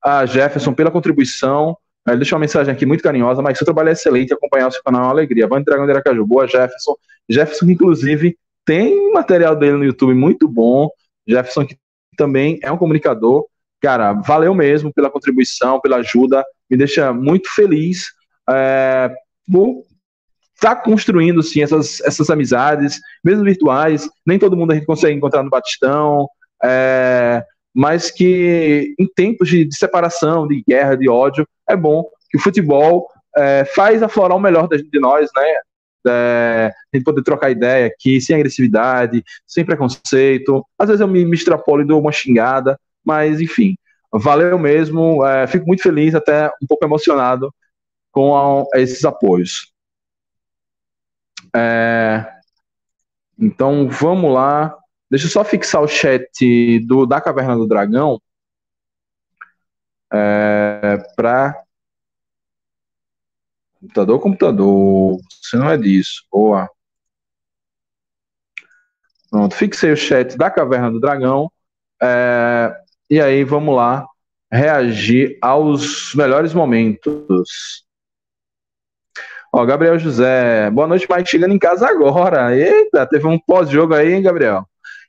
a Jefferson pela contribuição. É, deixa uma mensagem aqui muito carinhosa, mas seu trabalho é excelente, acompanhar o seu canal é uma alegria. Band Dragão de Aracaju. Boa, Jefferson. Jefferson, inclusive, tem material dele no YouTube muito bom. Jefferson, que também é um comunicador. Cara, valeu mesmo pela contribuição, pela ajuda. Me deixa muito feliz é, por estar tá construindo sim, essas, essas amizades, mesmo virtuais. Nem todo mundo a gente consegue encontrar no Batistão. É, mas que em tempos de, de, separação, de guerra, de ódio, é bom que o futebol é, faz aflorar o melhor de, de nós, né? é, a gente poder trocar ideia aqui, sem agressividade, sem preconceito. Às vezes eu me, me extrapolo e dou uma xingada, mas enfim, valeu mesmo. É, fico muito feliz, até um pouco emocionado com a, esses apoios. É, então vamos lá. Deixa eu só fixar o chat do, da Caverna do Dragão é, para Computador, computador. Você não é disso. Boa. Pronto, fixei o chat da Caverna do Dragão. É, e aí, vamos lá reagir aos melhores momentos. Ó, Gabriel José, boa noite, Mike. Chegando em casa agora. Eita, teve um pós-jogo aí, hein, Gabriel?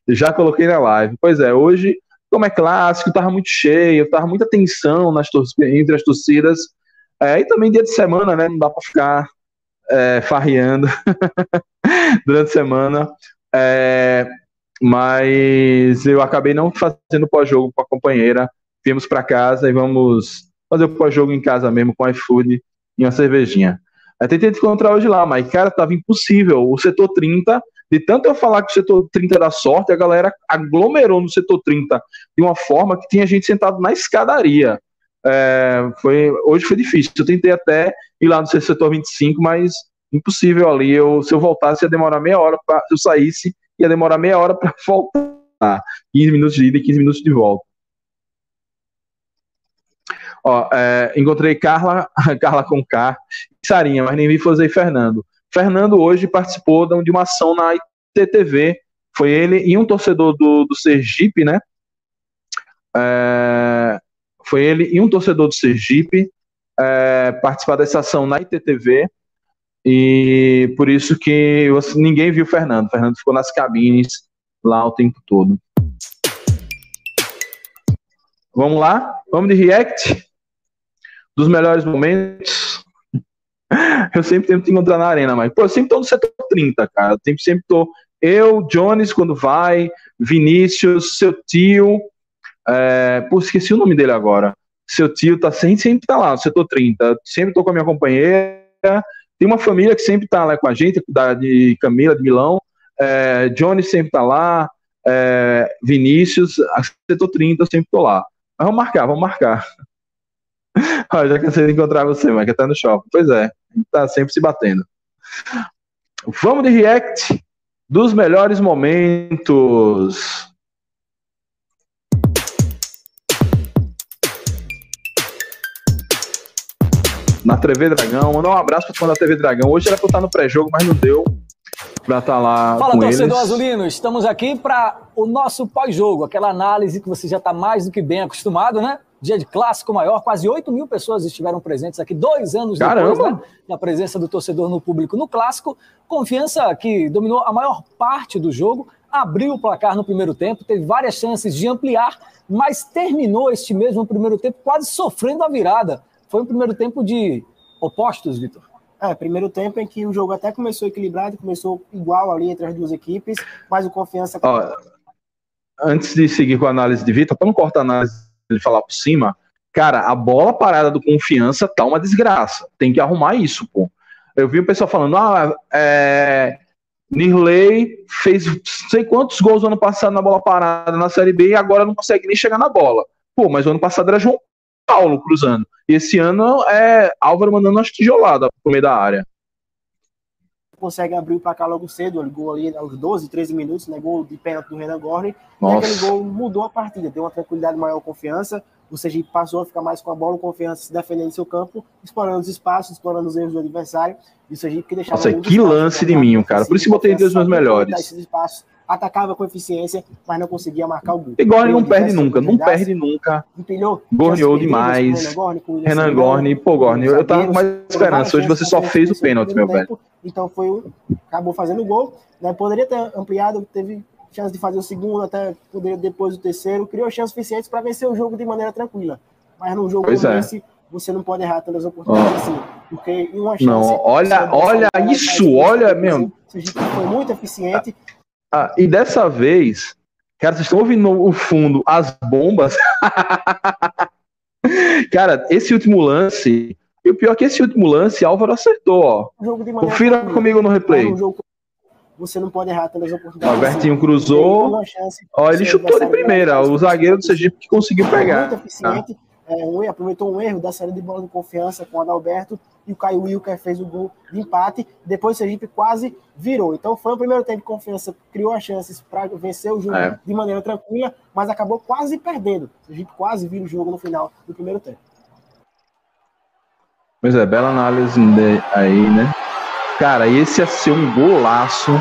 Já coloquei na live. Pois é, hoje, como é clássico, tava muito cheio, tava muita tensão nas entre as torcidas. É, e também dia de semana, né? Não dá para ficar é, farreando (laughs) durante a semana. É, mas eu acabei não fazendo pós-jogo com a companheira. Viemos para casa e vamos fazer o pós-jogo em casa mesmo, com iFood e uma cervejinha. Eu tentei encontrar hoje lá, mas, cara, tava impossível. O setor 30, de tanto eu falar que o setor 30 da sorte, a galera aglomerou no setor 30 de uma forma que tinha gente sentado na escadaria. É, foi, hoje foi difícil. Eu tentei até ir lá no setor 25, mas impossível ali. Eu, se eu voltasse, ia demorar meia hora para eu saísse, ia demorar meia hora para (laughs) voltar. 15 minutos de ida e 15 minutos de volta. Ó, é, encontrei Carla, (laughs) Carla com K, Sarinha, mas nem vi fazer Fernando. Fernando hoje participou de uma ação na ITTV. Foi ele e um torcedor do, do Sergipe, né? É, foi ele e um torcedor do Sergipe é, participar dessa ação na ITTV. E por isso que ninguém viu Fernando. Fernando ficou nas cabines lá o tempo todo. Vamos lá? Vamos de react? Dos melhores momentos. (laughs) Eu sempre tento encontrar na arena, mas pô, eu sempre tô no setor 30, cara. Eu sempre, sempre tô. Eu, Jones, quando vai, Vinícius, seu tio. É... Pô, esqueci o nome dele agora. Seu tio tá sempre, sempre tá lá no setor 30. Sempre tô com a minha companheira. Tem uma família que sempre tá lá com a gente, da, de Camila, de Milão. É, Johnny sempre tá lá. É, Vinícius, setor 30, eu sempre tô lá. Mas vamos marcar, vamos marcar. (laughs) ah, já cansei de encontrar você, mas que tá no shopping. Pois é, a gente tá sempre se batendo. Vamos de react dos melhores momentos. Na TV Dragão, mandar um abraço para fã da TV Dragão. Hoje era para estar no pré-jogo, mas não deu para estar tá lá. Fala, com torcedor eles. azulino. Estamos aqui para o nosso pós-jogo, aquela análise que você já está mais do que bem acostumado, né? Dia de clássico maior, quase 8 mil pessoas estiveram presentes aqui, dois anos Caramba. depois né, da presença do torcedor no público no clássico. Confiança que dominou a maior parte do jogo, abriu o placar no primeiro tempo, teve várias chances de ampliar, mas terminou este mesmo primeiro tempo quase sofrendo a virada. Foi um primeiro tempo de opostos, Vitor. É, primeiro tempo em que o jogo até começou equilibrado, começou igual ali entre as duas equipes, mas o Confiança... Ó, antes de seguir com a análise de Vitor, não cortar a análise ele falar por cima, cara, a bola parada do confiança tá uma desgraça. Tem que arrumar isso, pô. Eu vi o pessoal falando, ah, é. Nirley fez sei quantos gols no ano passado na bola parada na Série B e agora não consegue nem chegar na bola. Pô, mas o ano passado era João Paulo cruzando. E esse ano é Álvaro mandando umas tijoladas pro meio da área consegue abrir o placar logo cedo, ele gol ali aos 12, 13 minutos, né, gol de pênalti do Renan Gorni, e aquele gol mudou a partida, deu uma tranquilidade maior, confiança, o Sergipe passou a ficar mais com a bola, confiança, se defendendo em seu campo, explorando os espaços, explorando os erros do adversário, e o Sergipe que deixava... Nossa, que lance de mim, cara, por isso que botei entre os meus melhores. Esses espaços, atacava com eficiência, mas não conseguia marcar o gol. E Gorni não perde nunca, não perde nunca. Empilhou. Gorneou demais. Renan Gorni, pô, Gorni, eu tava com mais esperança. Hoje você só fez o pênalti, meu velho. Então foi acabou fazendo o gol. Né? Poderia ter ampliado, teve chance de fazer o segundo, até poderia depois o terceiro. Criou chances suficientes para vencer o jogo de maneira tranquila. Mas num jogo pois como é. esse, você não pode errar tantas oportunidades oh. assim. Porque em uma chance. Não, olha, olha isso, olha mesmo. Foi muito eficiente. Ah, e dessa vez, cara, vocês estão ouvindo no fundo as bombas? (laughs) cara, esse último lance. E o pior é que esse último lance, Álvaro acertou, ó. Confira comigo no replay. você não pode errar tantas oportunidades. Albertinho cruzou. Ó, ele chutou de primeira. O zagueiro do Sergipe que conseguiu pegar. Muito eficiente. Ah é, um, aproveitou um erro da saída de bola de confiança com o Adalberto e o Caio Wilker fez o gol de empate. Depois o Sergipe quase virou. Então foi o primeiro tempo de confiança, criou as chances para vencer o jogo é. de maneira tranquila, mas acabou quase perdendo. O Sergipe quase vira o jogo no final do primeiro tempo. Pois é, bela análise aí, né? Cara, esse ia ser um golaço.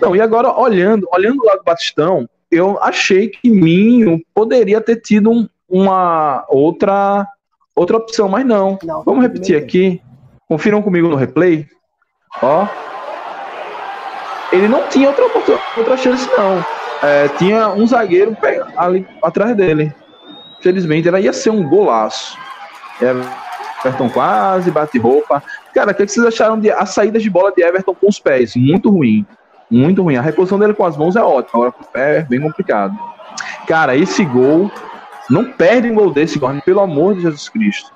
Não, e agora olhando, olhando lá do Batistão, eu achei que Minho poderia ter tido um, uma outra outra opção, mas não. não Vamos repetir aqui. Confiram comigo no replay. Ó. Ele não tinha outra, outra chance, não. É, tinha um zagueiro ali atrás dele. Felizmente, ela ia ser um golaço. Everton quase bate roupa. Cara, o que vocês acharam de a saída de bola de Everton com os pés? Muito ruim. Muito ruim. A reposição dele com as mãos é ótima, agora com o pé é bem complicado. Cara, esse gol. Não perde um gol desse, Gorne, pelo amor de Jesus Cristo.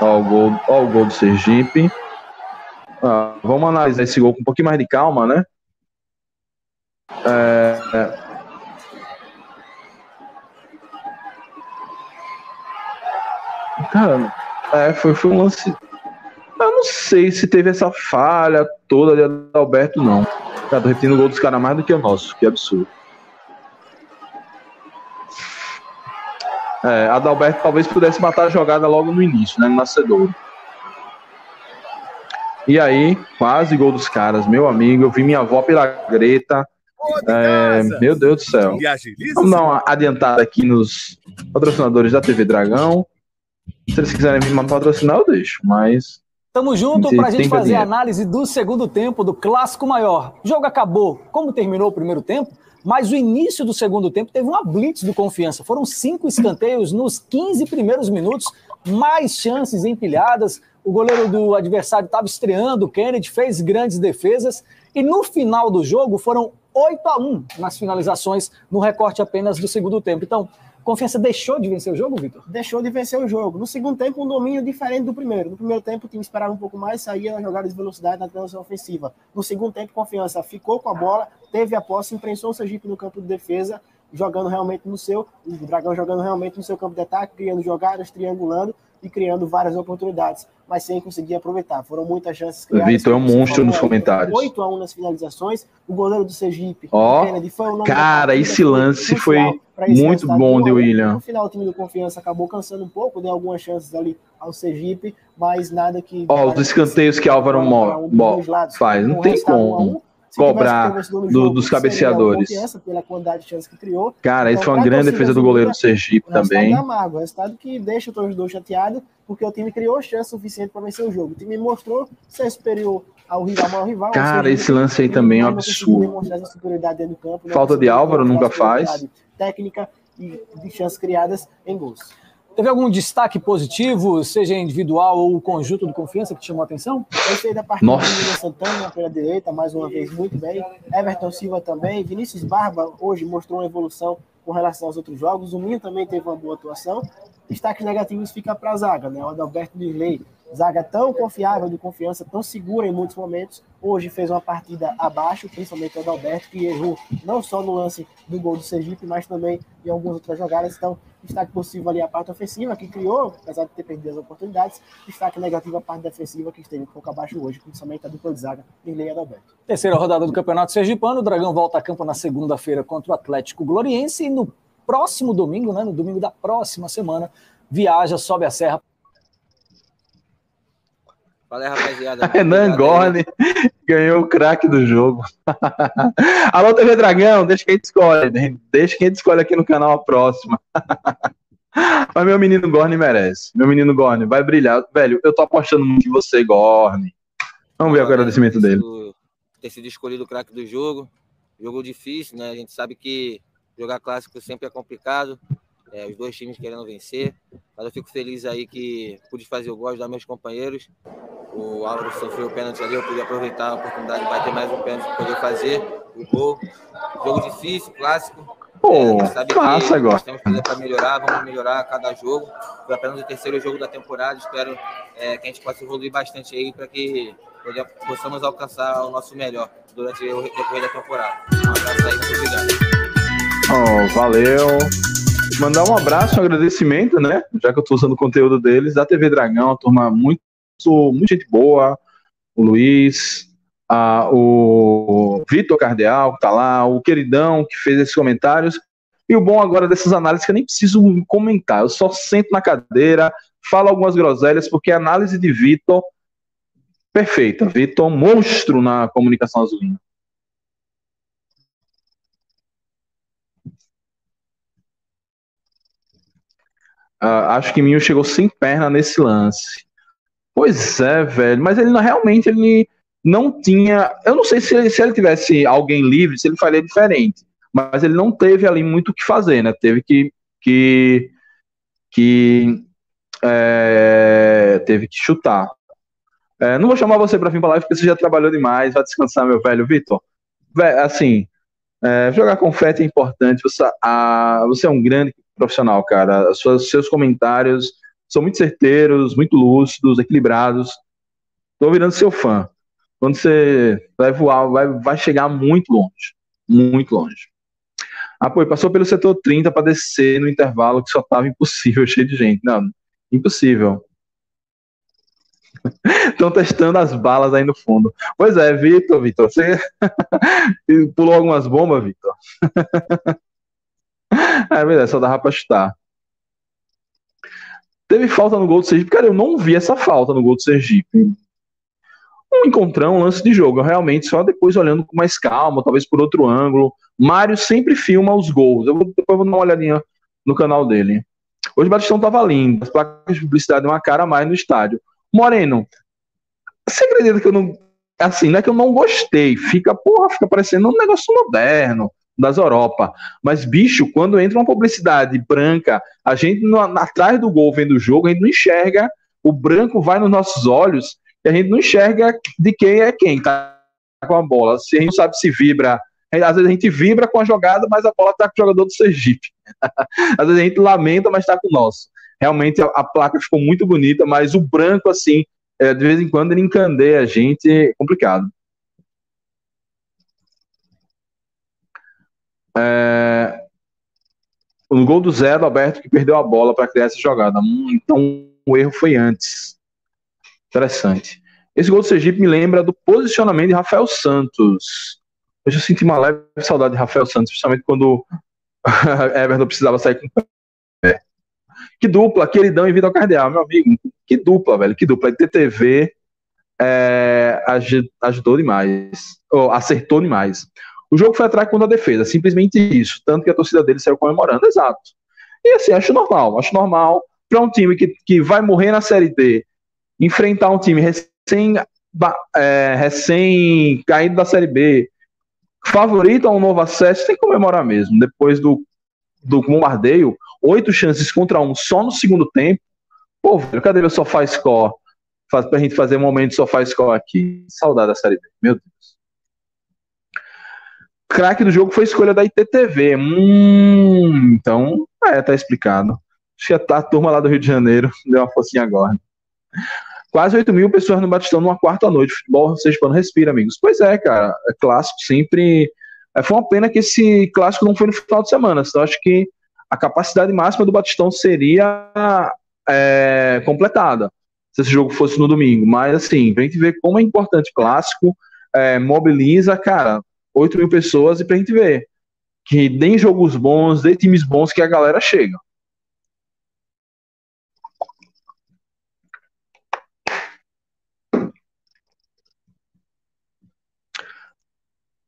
Ó o gol, o gol do Sergipe. Ah, vamos analisar esse gol com um pouquinho mais de calma, né? É, é. Cara, é, foi, foi um lance eu não sei se teve essa falha toda de Adalberto, não. Cara, tô repetindo o gol dos caras mais do que o nosso, que absurdo. É, Adalberto talvez pudesse matar a jogada logo no início, né? No nascedor. E aí, quase gol dos caras, meu amigo. Eu vi minha avó pela Greta. É, meu Deus do céu. Vamos dar uma adiantada aqui nos patrocinadores da TV Dragão. Se eles quiserem me patrocinar, eu deixo, mas. Tamo junto para a gente fazer a análise do segundo tempo do Clássico Maior. O jogo acabou. Como terminou o primeiro tempo? Mas o início do segundo tempo teve uma blitz do confiança. Foram cinco escanteios nos 15 primeiros minutos, mais chances empilhadas. O goleiro do adversário estava estreando, o Kennedy fez grandes defesas. E no final do jogo foram 8 a 1 nas finalizações, no recorte apenas do segundo tempo. Então, Confiança deixou de vencer o jogo, Vitor? Deixou de vencer o jogo. No segundo tempo, um domínio diferente do primeiro. No primeiro tempo, o time esperava um pouco mais, saía na jogada de velocidade na transição ofensiva. No segundo tempo, Confiança ficou com a bola, teve a posse, imprensou o Sergipe no campo de defesa, jogando realmente no seu, o Dragão jogando realmente no seu campo de ataque, criando jogadas, triangulando e criando várias oportunidades, mas sem conseguir aproveitar. Foram muitas chances criadas. Vitor é um monstro nos comentários. 8 a 1 nas finalizações. O goleiro do Sergipe, oh, Kennedy, foi o nome Cara, esse lance foi muito bom de William. No final, o time do Confiança acabou cansando um pouco, deu algumas chances ali ao Sergipe, mas nada que. Ó, oh, os escanteios que Álvaro Mo, Mo faz, não tem como cobrar do, dos cabeceadores. Criou, Cara, então, isso foi uma grande defesa do goleiro do Sergipe também. Amargo, resultado que deixa o torcedor chateado, porque o time criou chance suficiente para vencer o jogo. O time mostrou ser superior ao rival, ao rival. Cara, esse lance aí também é um absurdo. Campo, Falta de Álvaro nunca faz. Técnica e de chances criadas em gols. Teve algum destaque positivo, seja individual ou o conjunto do confiança que chamou a atenção? Gostei da partida Nossa. do William Santana pela direita, mais uma vez muito bem. Everton Silva também. Vinícius Barba hoje mostrou uma evolução com relação aos outros jogos. O Minho também teve uma boa atuação. Destaques negativos fica para a zaga, né? O Adalberto Dirley zaga tão confiável, de confiança, tão segura em muitos momentos. Hoje fez uma partida abaixo, principalmente o Adalberto, que errou não só no lance do gol do Sergipe, mas também em algumas outras jogadas. Então, destaque possível ali a parte ofensiva, que criou, apesar de ter perdido as oportunidades. Destaque negativo a parte defensiva, que esteve um pouco abaixo hoje, principalmente a dupla de zaga, e Adalberto. Terceira rodada do Campeonato Sergipano. O Dragão volta a campo na segunda-feira contra o Atlético Gloriense e no próximo domingo, né, no domingo da próxima semana, viaja, sobe a serra Aí, rapaziada. (laughs) Renan Gorne ganhou o craque do jogo. (laughs) Alô, TV Dragão, deixa quem escolhe. Né? Deixa quem escolhe aqui no canal a próxima. (laughs) Mas meu menino Gorne merece. Meu menino Gorne vai brilhar. Velho, eu tô apostando muito em você, Gorne. Vamos ver o agradecimento dele. Ter sido escolhido o craque do jogo. Jogo difícil, né? A gente sabe que jogar clássico sempre é complicado. É, os dois times querendo vencer. Mas eu fico feliz aí que pude fazer o gol, ajudar meus companheiros. O Álvaro sofreu o pênalti ali, eu pude aproveitar a oportunidade de bater mais um pênalti para poder fazer o gol. Jogo difícil, clássico. Pô, é, sabe massa agora. Nós temos que fazer para melhorar, vamos melhorar cada jogo. Foi apenas o terceiro jogo da temporada. Espero é, que a gente possa evoluir bastante aí para que possamos alcançar o nosso melhor durante o decorrer da temporada. Um abraço aí, muito obrigado. Oh, valeu. Mandar um abraço, um agradecimento, né? Já que eu estou usando o conteúdo deles, da TV Dragão, a turma muito, muito gente boa, o Luiz, a, o Vitor Cardeal, que tá lá, o queridão que fez esses comentários. E o bom agora dessas análises que eu nem preciso comentar, eu só sento na cadeira, falo algumas groselhas, porque a análise de Vitor, perfeita. Vitor, monstro na comunicação azulina. Uh, acho que Minho chegou sem perna nesse lance. Pois é, velho. Mas ele não, realmente ele não tinha. Eu não sei se ele, se ele tivesse alguém livre, se ele faria diferente. Mas ele não teve ali muito o que fazer, né? Teve que. que, que é, teve que chutar. É, não vou chamar você para vir para live porque você já trabalhou demais. Vai descansar, meu velho Vitor. Assim, é, jogar confete é importante. Você, a, você é um grande profissional, cara. Suas, seus comentários são muito certeiros, muito lúcidos, equilibrados. Tô virando seu fã. Quando você vai voar, vai, vai chegar muito longe. Muito longe. Ah, pô, passou pelo setor 30 para descer no intervalo que só tava impossível, (laughs) cheio de gente. Não, impossível. (laughs) Estão testando as balas aí no fundo. Pois é, Vitor, Vitor, você (laughs) pulou algumas bombas, Vitor? É verdade, só dava pra chutar. Teve falta no gol do Sergipe. Cara, eu não vi essa falta no gol do Sergipe. Um encontrão, um lance de jogo. Realmente, só depois olhando com mais calma, talvez por outro ângulo. Mário sempre filma os gols. Eu vou, depois vou dar uma olhadinha no canal dele. Hoje o Batistão tava lindo. As placas de publicidade uma cara a mais no estádio. Moreno, você acredita que eu não. Assim, não é que eu não gostei. Fica, porra, fica parecendo um negócio moderno das Europa. Mas, bicho, quando entra uma publicidade branca, a gente no, atrás do gol vendo o jogo, a gente não enxerga, o branco vai nos nossos olhos e a gente não enxerga de quem é quem tá com a bola. Se a gente não sabe se vibra. Às vezes a gente vibra com a jogada, mas a bola tá com o jogador do Sergipe. (laughs) Às vezes a gente lamenta, mas tá com o nosso. Realmente a, a placa ficou muito bonita, mas o branco, assim, é, de vez em quando ele encandeia a gente, é complicado. É, no gol do Zé, Alberto, que perdeu a bola para criar essa jogada. Então o erro foi antes. Interessante. Esse gol do Sergipe me lembra do posicionamento de Rafael Santos. Hoje eu senti uma leve saudade de Rafael Santos, principalmente quando (laughs) Everton precisava sair com pé. Que dupla, queridão e Vitor Cardeal, meu amigo. Que dupla, velho, que dupla. A TTV é, ajudou demais, ou acertou demais. O jogo foi atrás contra a defesa, simplesmente isso. Tanto que a torcida dele saiu comemorando, exato. E assim, acho normal, acho normal para um time que, que vai morrer na Série D, enfrentar um time recém, é, recém caído da Série B, favorito a um novo acesso, tem que comemorar mesmo. Depois do, do bombardeio, oito chances contra um só no segundo tempo. Pô, velho, cadê meu sofá score? Faz, pra gente fazer um momento sofá score aqui. Saudade da Série B, meu Deus. Craque do jogo foi escolha da ITTV. Hum, então, é, tá explicado. Acho que a, turma lá do Rio de Janeiro (laughs) deu uma focinha agora. Quase 8 mil pessoas no Batistão numa quarta noite. Futebol Sergipano respira, amigos. Pois é, cara. É clássico sempre. É, foi uma pena que esse clássico não foi no final de semana. Então, acho que a capacidade máxima do Batistão seria é, completada se esse jogo fosse no domingo. Mas, assim, a gente ver como é importante clássico, é, mobiliza, cara, 8 mil pessoas e pra gente ver que tem jogos bons, tem times bons que a galera chega.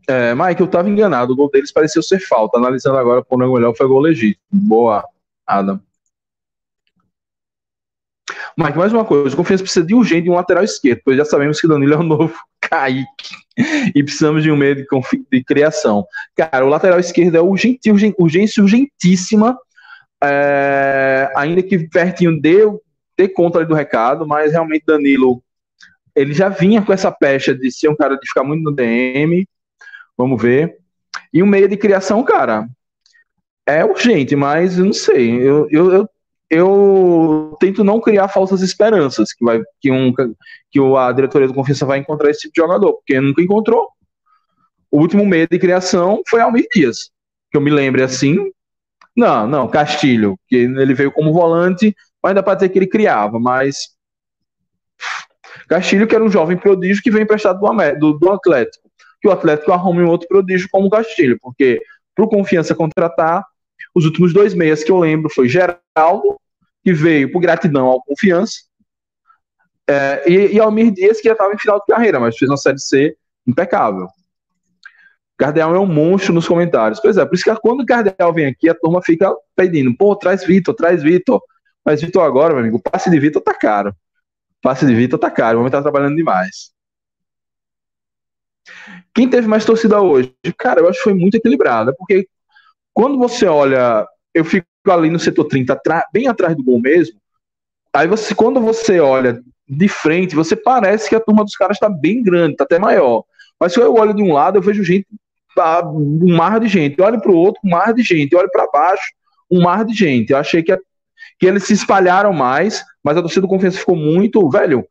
É, Mike, eu tava enganado. O gol deles pareceu ser falta. Analisando agora por o melhor, foi gol legítimo. Boa, Adam. Mike, mais uma coisa. Confiança precisa de urgente de um lateral esquerdo, pois já sabemos que Danilo é o novo (laughs) Kaique. (laughs) E precisamos de um meio de, de criação. Cara, o lateral esquerdo é urgente, urgente, urgência urgentíssima. É, ainda que pertinho deu ter conta do recado, mas realmente Danilo ele já vinha com essa pecha de ser um cara de ficar muito no DM. Vamos ver. E um meio de criação, cara, é urgente, mas eu não sei. Eu, eu, eu eu tento não criar falsas esperanças que, vai, que, um, que a diretoria do Confiança vai encontrar esse tipo de jogador, porque nunca encontrou. O último meio de criação foi Almir Dias, que eu me lembre assim. Não, não, Castilho, que ele veio como volante, mas ainda para ter que ele criava, mas Castilho, que era um jovem prodígio que veio emprestado do, do, do Atlético, que o Atlético arrume um outro prodígio como Castilho, porque para o Confiança contratar, os últimos dois meses que eu lembro foi Geraldo, que veio por gratidão ao confiança, é, e, e Almir Dias, que já estava em final de carreira, mas fez uma série C impecável. Cardeal é um monstro nos comentários. Pois é, por isso que quando o Cardeal vem aqui, a turma fica pedindo, pô, traz Vitor, traz Vitor. Mas Vitor agora, meu amigo, passe de Vitor tá caro. Passe de Vitor tá caro, o homem tá trabalhando demais. Quem teve mais torcida hoje? Cara, eu acho que foi muito equilibrada, porque quando você olha, eu fico ali no setor 30, bem atrás do gol mesmo. Aí você, quando você olha de frente, você parece que a turma dos caras está bem grande, está até maior. Mas se eu olho de um lado, eu vejo gente, um mar de gente. Eu olho para o outro, um mar de gente. Eu olho para baixo, um mar de gente. Eu achei que, que eles se espalharam mais, mas a torcida do Confiança ficou muito, velho.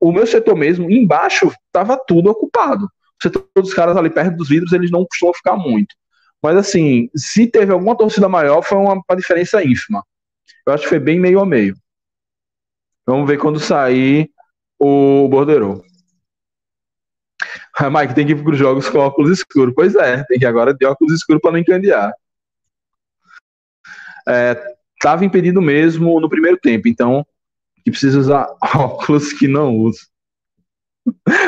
O meu setor mesmo, embaixo, estava tudo ocupado. O setor dos caras ali perto dos vidros, eles não costumam ficar muito. Mas assim, se teve alguma torcida maior, foi uma, uma diferença ínfima. Eu acho que foi bem meio a meio. Vamos ver quando sair o Bordeiro. Mike tem que ir para os jogos com óculos escuros. Pois é, tem que agora ter óculos escuros para não encandear. Estava é, impedido mesmo no primeiro tempo, então que precisa usar (laughs) óculos que não usa.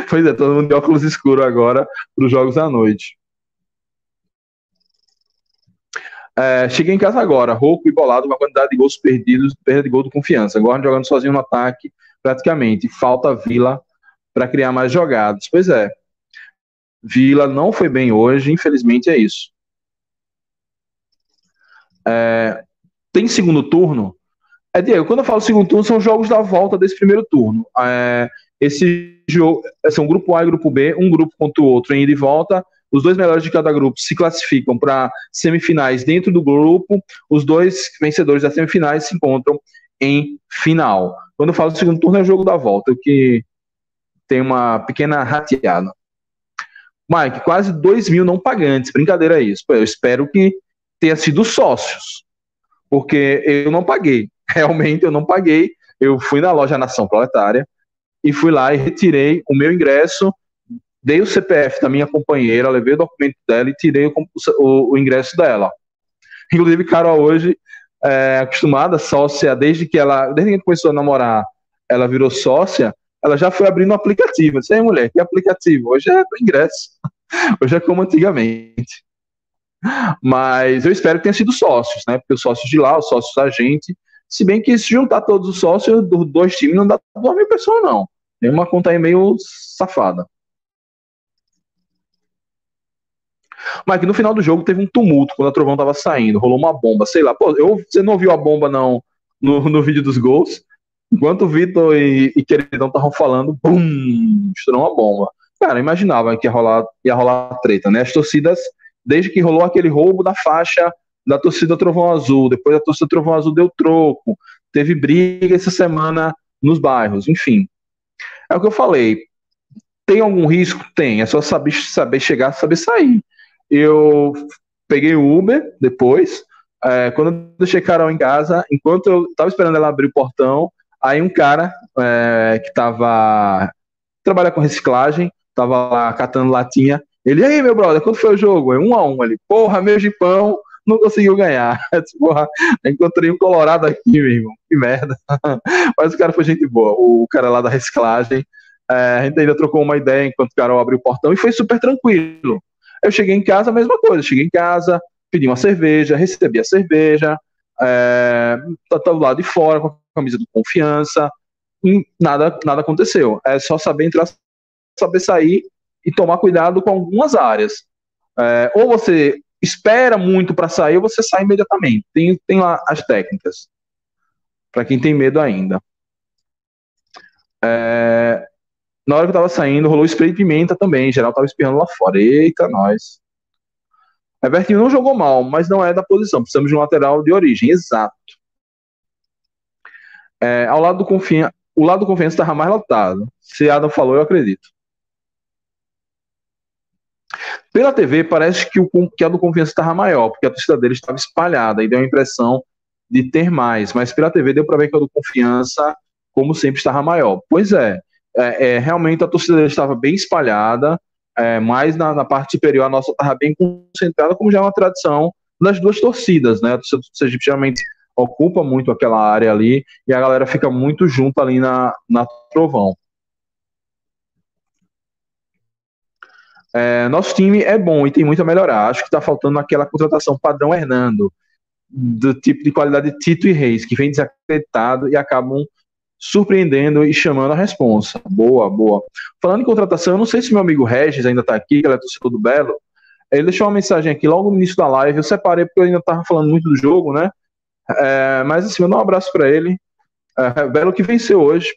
pois é, todo mundo de óculos escuros agora para os jogos à noite. É, cheguei em casa agora, rouco e bolado, uma quantidade de gols perdidos, perda de gol de confiança. Agora jogando sozinho no ataque, praticamente. Falta Vila para criar mais jogadas. Pois é. Vila não foi bem hoje, infelizmente é isso. É, tem segundo turno? É, Diego, quando eu falo segundo turno, são jogos da volta desse primeiro turno. É, esse jogo são grupo A e grupo B, um grupo contra o outro em ida e volta. Os dois melhores de cada grupo se classificam para semifinais dentro do grupo. Os dois vencedores das semifinais se encontram em final. Quando eu falo segundo turno, é o jogo da volta, que tem uma pequena rateada. Mike, quase 2 mil não pagantes. Brincadeira isso. Eu espero que tenha sido sócios, porque eu não paguei. (laughs) Realmente eu não paguei. Eu fui na loja Nação Proletária e fui lá e retirei o meu ingresso, dei o CPF da minha companheira, levei o documento dela e tirei o, o, o ingresso dela. Inclusive, Carol hoje é acostumada, sócia, desde que ela, desde que começou a namorar, ela virou sócia, ela já foi abrindo um aplicativo. Eu mulher, que aplicativo? Hoje é ingresso. (laughs) Hoje é como antigamente. Mas eu espero que tenha sido sócios, né? Porque os sócios de lá, os sócios da gente, se bem que se juntar todos os sócios dos dois times não dá duas mil pessoas, não. Tem uma conta aí meio safada. Mas que no final do jogo teve um tumulto quando a Trovão tava saindo, rolou uma bomba, sei lá. Pô, eu, você não viu a bomba não no, no vídeo dos gols? Enquanto o Vitor e, e Queridão estavam falando, bum, estourou uma bomba. Cara, imaginava que ia rolar, ia rolar treta, né? As torcidas, desde que rolou aquele roubo da faixa da torcida Trovão Azul, depois a torcida Trovão Azul deu troco, teve briga essa semana nos bairros, enfim. É o que eu falei. Tem algum risco? Tem. É só saber, saber chegar, saber sair. Eu peguei o Uber depois. É, quando eu deixei Carol em casa, enquanto eu estava esperando ela abrir o portão, aí um cara é, que estava trabalha com reciclagem, estava lá catando latinha. Ele, aí, meu brother, quando foi o jogo? É um a um. Ele, porra, meu jipão não conseguiu ganhar. (laughs) porra, encontrei um colorado aqui, meu irmão. Que merda. (laughs) Mas o cara foi gente boa. O cara lá da reciclagem. É, a gente ainda trocou uma ideia enquanto o Carol abriu o portão e foi super tranquilo. Eu cheguei em casa, a mesma coisa. Cheguei em casa, pedi uma cerveja, recebi a cerveja, é, tá, do lado de fora com a camisa de confiança, nada, nada aconteceu. É só saber entrar, saber sair e tomar cuidado com algumas áreas. É, ou você espera muito para sair ou você sai imediatamente. Tem, tem lá as técnicas. Para quem tem medo ainda. É, na hora que eu tava saindo, rolou spray de pimenta também. Geral, tava espirrando lá fora. Eita, nós. Everton não jogou mal, mas não é da posição. Precisamos de um lateral de origem. Exato. É, ao lado do Confiança, o lado do Confiança estava mais lotado. Se Adam falou, eu acredito. Pela TV, parece que, o, que a do Confiança estava maior, porque a torcida dele estava espalhada e deu a impressão de ter mais. Mas pela TV deu para ver que a do Confiança, como sempre, estava maior. Pois é, é, é realmente a torcida estava bem espalhada, é, mas na, na, parte superior a nossa estava bem concentrada, como já é uma tradição das duas torcidas, né? A torcida do geralmente ocupa muito aquela área ali e a galera fica muito junto ali na, na Trovão. É, nosso time é bom e tem muito a melhorar. Acho que está faltando aquela contratação padrão Hernando, do tipo de qualidade de Tito e Reis, que vem desacreditado e acabam surpreendendo e chamando a responsa. Boa, boa. Falando em contratação, eu não sei se meu amigo Regis ainda está aqui, que ele é torcedor do Belo. Ele deixou uma mensagem aqui logo no início da live. Eu separei porque eu ainda estava falando muito do jogo, né? É, mas assim, eu dou um abraço para ele. É, Belo que venceu hoje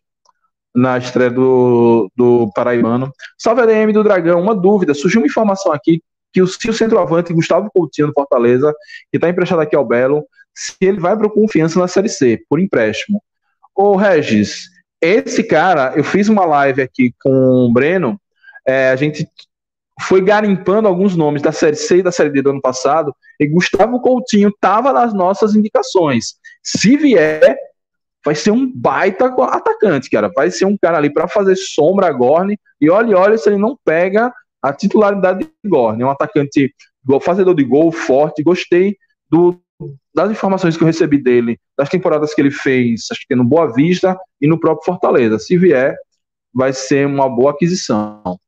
na estreia do, do Paraibano. Salve ADM do Dragão, uma dúvida, surgiu uma informação aqui que o, se centroavante Gustavo Coutinho do Fortaleza, que está emprestado aqui ao Belo, se ele vai para Confiança na Série C, por empréstimo. Ô Regis, esse cara, eu fiz uma live aqui com o Breno, é, a gente foi garimpando alguns nomes da Série C e da Série D do ano passado, e Gustavo Coutinho estava nas nossas indicações. Se vier, vai ser um baita atacante, cara. Vai ser um cara ali para fazer sombra a Gorne. E olha, olha se ele não pega a titularidade de Gorne. É um atacante fazedor de gol, forte. Gostei do, das informações que eu recebi dele, das temporadas que ele fez, acho que no Boa Vista e no próprio Fortaleza. Se vier, vai ser uma boa aquisição.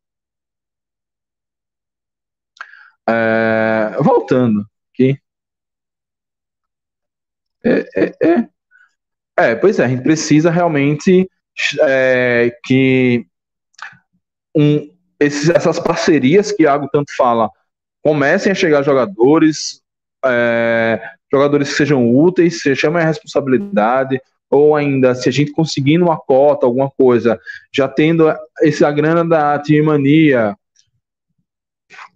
É, voltando aqui. É, é, é, é, pois é, a gente precisa realmente é, que um, esses, essas parcerias que Iago tanto fala comecem a chegar jogadores, é, jogadores que sejam úteis, se chamem a responsabilidade, ou ainda se a gente conseguindo uma cota, alguma coisa, já tendo essa grana da time mania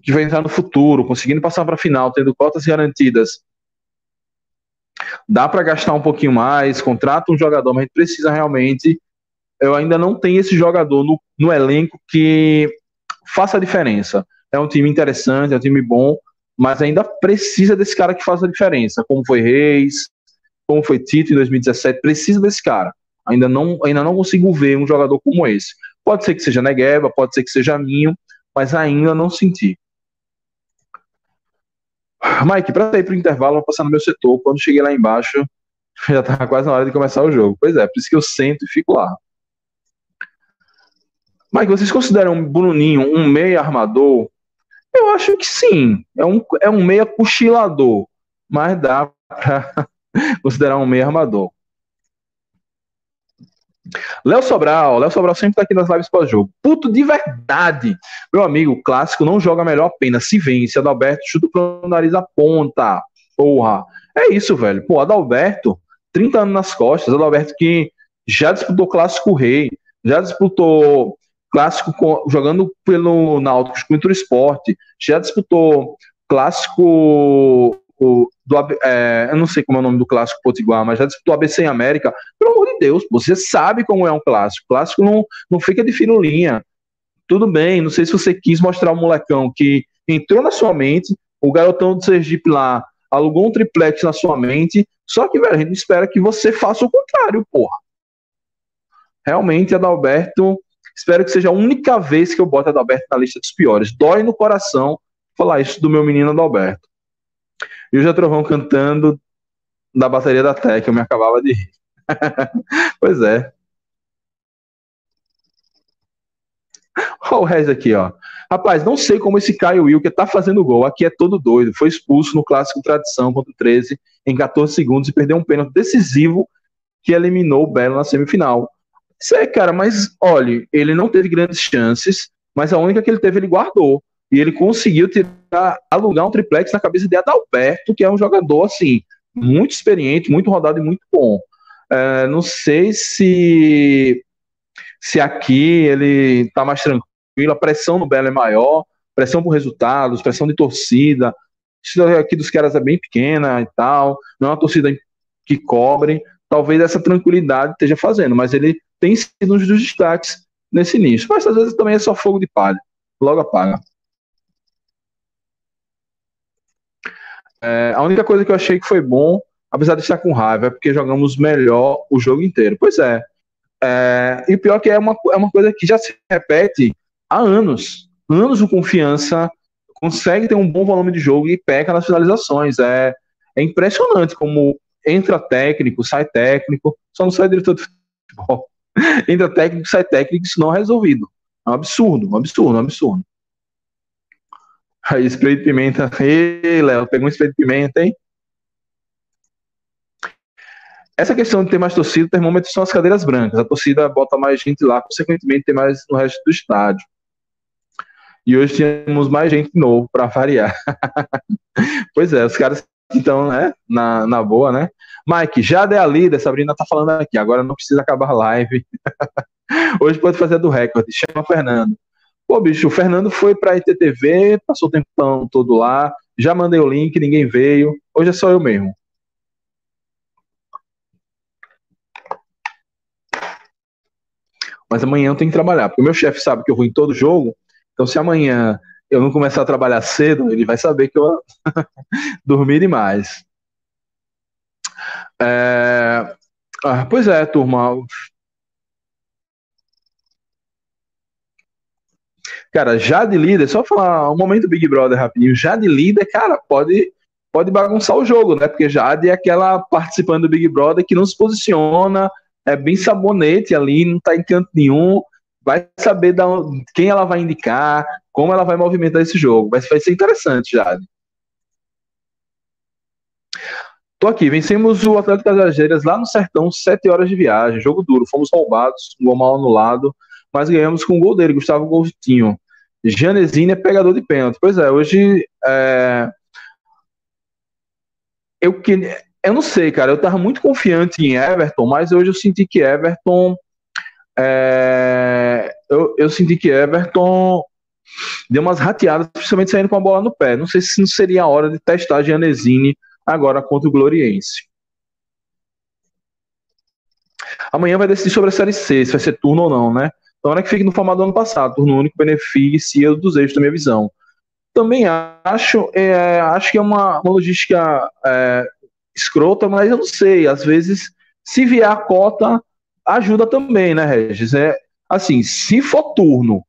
que vai entrar no futuro, conseguindo passar para a final, tendo cotas garantidas, dá para gastar um pouquinho mais, contrata um jogador, mas a gente precisa realmente. Eu ainda não tenho esse jogador no, no elenco que faça a diferença. É um time interessante, é um time bom, mas ainda precisa desse cara que faça a diferença, como foi Reis, como foi Tito em 2017, precisa desse cara. Ainda não, ainda não consigo ver um jogador como esse. Pode ser que seja Negueba, pode ser que seja Minho, mas ainda não senti. Mike, para ir para o intervalo, vou passar no meu setor. Quando cheguei lá embaixo, (laughs) já estava quase na hora de começar o jogo. Pois é, por isso que eu sento e fico lá. Mike, vocês consideram o Bruninho um meia armador? Eu acho que sim. É um, é um meia cochilador, mas dá para (laughs) considerar um meia armador. Léo Sobral, Léo Sobral sempre tá aqui nas lives pós-jogo. Puto de verdade. Meu amigo, o clássico não joga melhor apenas se vence. Adalberto chuta pro nariz a ponta. Porra. É isso, velho. Pô, Adalberto, 30 anos nas costas. Adalberto que já disputou clássico rei, já disputou clássico jogando pelo Náutico com o Esporte, já disputou clássico o, do, é, eu não sei como é o nome do clássico Potiguar, mas já disputou ABC em América. Pelo amor de Deus, você sabe como é um clássico. clássico não, não fica de firulinha. Tudo bem, não sei se você quis mostrar o molecão que entrou na sua mente, o garotão do Sergipe lá alugou um triplex na sua mente, só que, velho, a gente espera que você faça o contrário, porra. Realmente, Adalberto, espero que seja a única vez que eu boto Adalberto na lista dos piores. Dói no coração falar isso do meu menino Adalberto. E o José Trovão cantando da bateria da Tec, eu me acabava de rir. (laughs) pois é. Olha o Rez aqui, ó. Rapaz, não sei como esse Caio Wilker tá fazendo gol. Aqui é todo doido. Foi expulso no clássico Tradição contra o 13 em 14 segundos e perdeu um pênalti decisivo que eliminou o Belo na semifinal. Isso é, cara, mas olha, ele não teve grandes chances, mas a única que ele teve ele guardou e ele conseguiu tirar, alugar um triplex na cabeça de Adalberto, que é um jogador assim muito experiente, muito rodado e muito bom. É, não sei se se aqui ele está mais tranquilo, a pressão no Belo é maior, pressão por resultados, pressão de torcida. Isso aqui dos caras é bem pequena e tal, não é uma torcida que cobre. Talvez essa tranquilidade esteja fazendo, mas ele tem sido um dos destaques nesse início. Mas às vezes também é só fogo de palha, logo apaga. É, a única coisa que eu achei que foi bom, apesar de estar com raiva, é porque jogamos melhor o jogo inteiro. Pois é. é e o pior é que é uma, é uma coisa que já se repete há anos. Anos de confiança, consegue ter um bom volume de jogo e peca nas finalizações. É, é impressionante como entra técnico, sai técnico, só não sai diretor de futebol. (laughs) entra técnico, sai técnico, isso não é resolvido. É um absurdo, um absurdo, um absurdo. Aí, spray de pimenta. Ei, Léo, pegou um spray de pimenta, hein? Essa questão de ter mais torcida, termômetro são as cadeiras brancas. A torcida bota mais gente lá, consequentemente tem mais no resto do estádio. E hoje temos mais gente novo, para variar. (laughs) pois é, os caras estão, né, na, na boa, né? Mike, já dei a lida, Sabrina tá falando aqui, agora não precisa acabar a live. (laughs) hoje pode fazer do recorde. Chama o Fernando. Pô, bicho, o Fernando foi pra ITTV, passou o tempão todo lá, já mandei o link, ninguém veio. Hoje é só eu mesmo. Mas amanhã eu tenho que trabalhar, porque o meu chefe sabe que eu vou em todo jogo, então se amanhã eu não começar a trabalhar cedo, ele vai saber que eu (laughs) dormi demais. É... Ah, pois é, turma. Cara, já de líder, só falar um momento Big Brother rapidinho. Já de líder, cara, pode pode bagunçar o jogo, né? Porque Jade é aquela participante do Big Brother que não se posiciona, é bem sabonete ali, não tá em canto nenhum, vai saber da, quem ela vai indicar, como ela vai movimentar esse jogo. Vai, vai ser interessante, Jade. Tô aqui, vencemos o Atlético das Algeiras lá no Sertão, sete horas de viagem, jogo duro, fomos roubados, um gol mal anulado, mas ganhamos com o gol dele, Gustavo Coutinho. Janesini é pegador de pênalti. Pois é, hoje é, eu que eu não sei, cara. Eu tava muito confiante em Everton, mas hoje eu senti que Everton. É, eu, eu senti que Everton deu umas rateadas, principalmente saindo com a bola no pé. Não sei se não seria a hora de testar Gianesini agora contra o Gloriense. Amanhã vai decidir sobre a Série C, se vai ser turno ou não, né? Então, hora que fique no formato do ano passado, turno único beneficia dos eixos da minha visão. Também acho, é, acho que é uma, uma logística é, escrota, mas eu não sei. Às vezes, se vier a cota, ajuda também, né, Regis? É, assim, se for turno,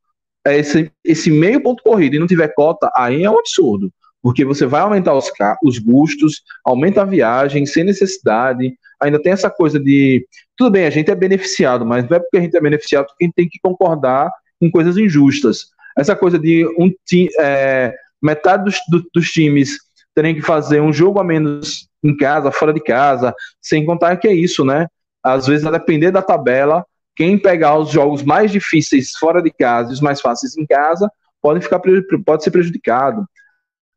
esse, esse meio ponto corrido e não tiver cota, aí é um absurdo. Porque você vai aumentar os, os custos, aumenta a viagem sem necessidade. Ainda tem essa coisa de. Tudo bem, a gente é beneficiado, mas não é porque a gente é beneficiado que a gente tem que concordar em coisas injustas essa coisa de um é, metade dos, do, dos times terem que fazer um jogo a menos em casa, fora de casa, sem contar que é isso, né? Às vezes, a depender da tabela, quem pegar os jogos mais difíceis fora de casa e os mais fáceis em casa pode, ficar, pode ser prejudicado.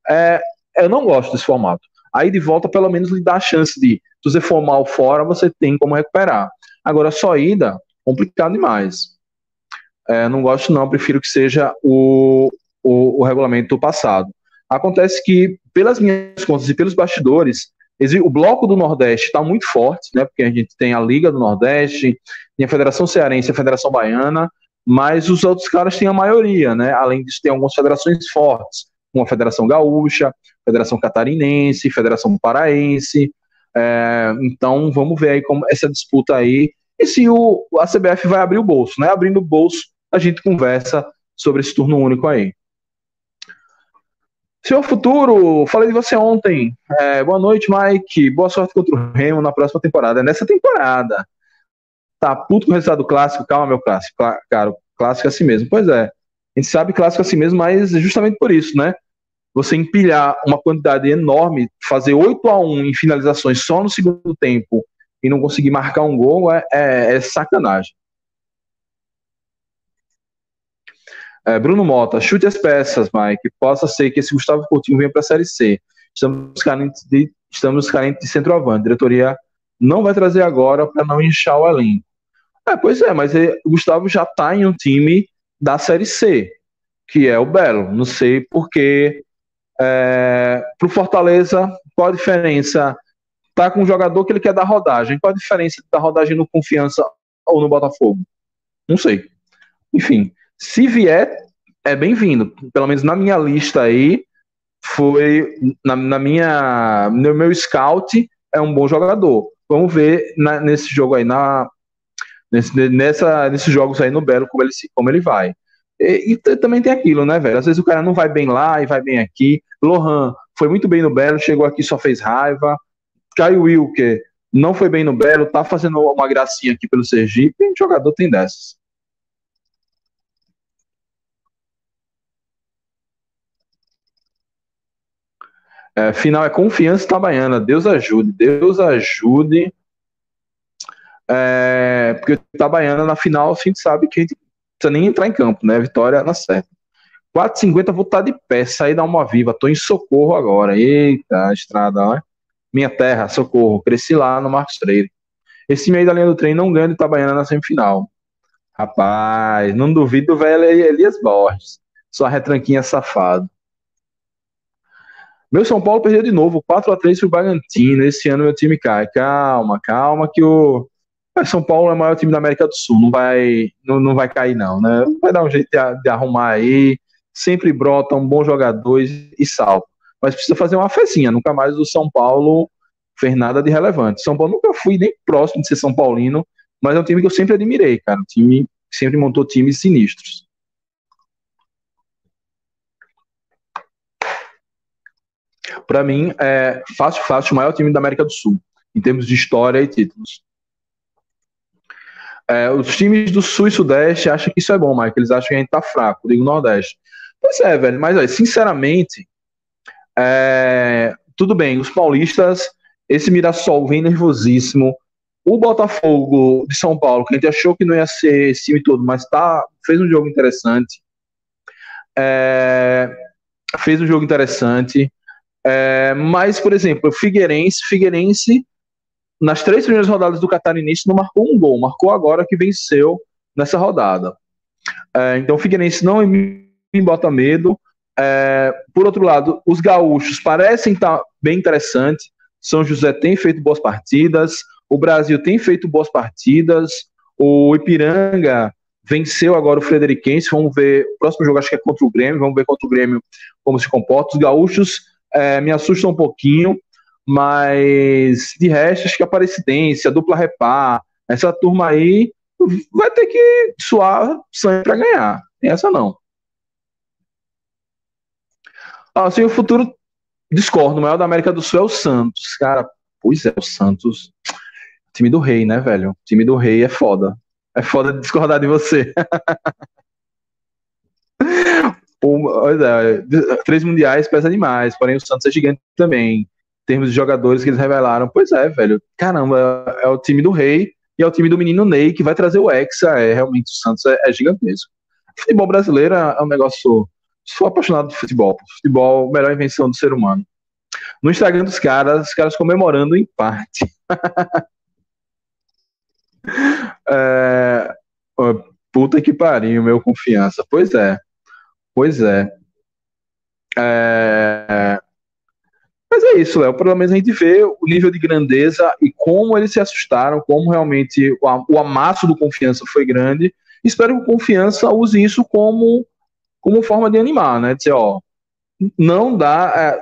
É, eu não gosto desse formato. Aí de volta, pelo menos, lhe dá a chance de, se você for mal fora, você tem como recuperar. Agora, só ida, complicado demais. É, não gosto, não, prefiro que seja o, o, o regulamento passado. Acontece que, pelas minhas contas e pelos bastidores, o bloco do Nordeste está muito forte, né? Porque a gente tem a Liga do Nordeste, tem a Federação Cearense, a Federação Baiana, mas os outros caras têm a maioria, né? Além disso, tem algumas federações fortes, como a Federação Gaúcha, Federação Catarinense, Federação Paraense. É, então, vamos ver aí como essa disputa aí. E se o, a CBF vai abrir o bolso, né? Abrindo o bolso, a gente conversa sobre esse turno único aí. Senhor Futuro, falei de você ontem. É, boa noite, Mike. Boa sorte contra o Remo na próxima temporada. É nessa temporada. Tá puto com o resultado clássico? Calma, meu clássico. Cara, clássico é assim mesmo. Pois é. A gente sabe clássico é assim mesmo, mas justamente por isso, né? Você empilhar uma quantidade enorme, fazer 8 a 1 em finalizações só no segundo tempo e não conseguir marcar um gol é, é, é sacanagem. É, Bruno Mota, chute as peças, Mike. Possa ser que esse Gustavo Coutinho venha para a Série C. Estamos carentes de, estamos carentes de centroavante. A diretoria não vai trazer agora para não inchar o elenco. É, pois é, mas ele, o Gustavo já está em um time da Série C, que é o Belo. Não sei porque. É, para o Fortaleza, qual a diferença? Tá com um jogador que ele quer dar rodagem. Qual a diferença da rodagem no Confiança ou no Botafogo? Não sei. Enfim, se vier, é bem-vindo. Pelo menos na minha lista aí, foi na, na, minha no meu scout é um bom jogador. Vamos ver na, nesse jogo aí na nesse, nessa nesses jogos aí no Belo como ele como ele vai. E, e, também tem aquilo, né, velho? Às vezes o cara não vai bem lá e vai bem aqui. Lohan foi muito bem no Belo, chegou aqui só fez raiva. Caio Wilker não foi bem no Belo, tá fazendo uma gracinha aqui pelo Sergipe. jogador tem dessas. É, final é confiança itabaiana. Deus ajude, Deus ajude. É, porque Itabaiana na final a gente sabe que a gente precisa nem entrar em campo, né? Vitória na certa. 4,50 vou estar de pé, sair da uma viva. Tô em socorro agora. Eita, estrada, ó. Minha terra, socorro. Cresci lá no Marcos Freire. Esse meio da linha do trem não ganha de Itabaiana na semifinal. Rapaz, não duvido velho Elias Borges. Sua retranquinha safado. Meu São Paulo perdeu de novo, 4 a 3 para o Bragantino. Esse ano meu time cai. Calma, calma, que o São Paulo é o maior time da América do Sul. Não vai, não, não vai cair, não, né? Vai dar um jeito de, de arrumar aí. Sempre brota um bom jogador e, salva. Mas precisa fazer uma fezinha. Nunca mais o São Paulo fez nada de relevante. São Paulo nunca fui nem próximo de ser São Paulino, mas é um time que eu sempre admirei, cara. Um time que sempre montou times sinistros. Para mim, é fácil, fácil, o maior time da América do Sul, em termos de história e títulos. É, os times do Sul e Sudeste acham que isso é bom, Mike. Eles acham que a gente tá fraco, digo Nordeste. Pois é, velho, mas sinceramente, é, tudo bem, os paulistas, esse Mirassol vem nervosíssimo. O Botafogo de São Paulo, que a gente achou que não ia ser esse time todo, mas tá, fez um jogo interessante. É, fez um jogo interessante. É, mas, por exemplo, o Figueirense, Figueirense, nas três primeiras rodadas do Catarinense, não marcou um gol, marcou agora que venceu nessa rodada. É, então, o Figueirense não me bota medo. É, por outro lado, os gaúchos parecem estar bem interessantes. São José tem feito boas partidas, o Brasil tem feito boas partidas, o Ipiranga venceu agora o Frederiquense. Vamos ver. O próximo jogo acho que é contra o Grêmio. Vamos ver contra o Grêmio como se comporta. Os gaúchos é, me assustam um pouquinho, mas de resto, acho que a Aparecidense, a dupla repar, essa turma aí vai ter que suar sangue para ganhar. Essa não. Assim, o futuro discordo. O maior da América do Sul é o Santos. Cara, pois é, o Santos. Time do rei, né, velho? time do rei é foda. É foda discordar de você. (laughs) é, três mundiais pesa demais, porém o Santos é gigante também. Em termos de jogadores que eles revelaram, pois é, velho. Caramba, é, é o time do rei e é o time do menino Ney que vai trazer o Hexa. É, realmente, o Santos é, é gigantesco. O futebol brasileiro é um negócio. Sou apaixonado por futebol. Futebol, melhor invenção do ser humano. No Instagram dos caras, os caras comemorando o empate. (laughs) é, puta que pariu, meu confiança. Pois é. Pois é. é... Mas é isso, Léo. Pelo menos a gente vê o nível de grandeza e como eles se assustaram, como realmente o amasso do confiança foi grande. Espero que o confiança use isso como, como forma de animar, né? Dizer, ó, não dá. É,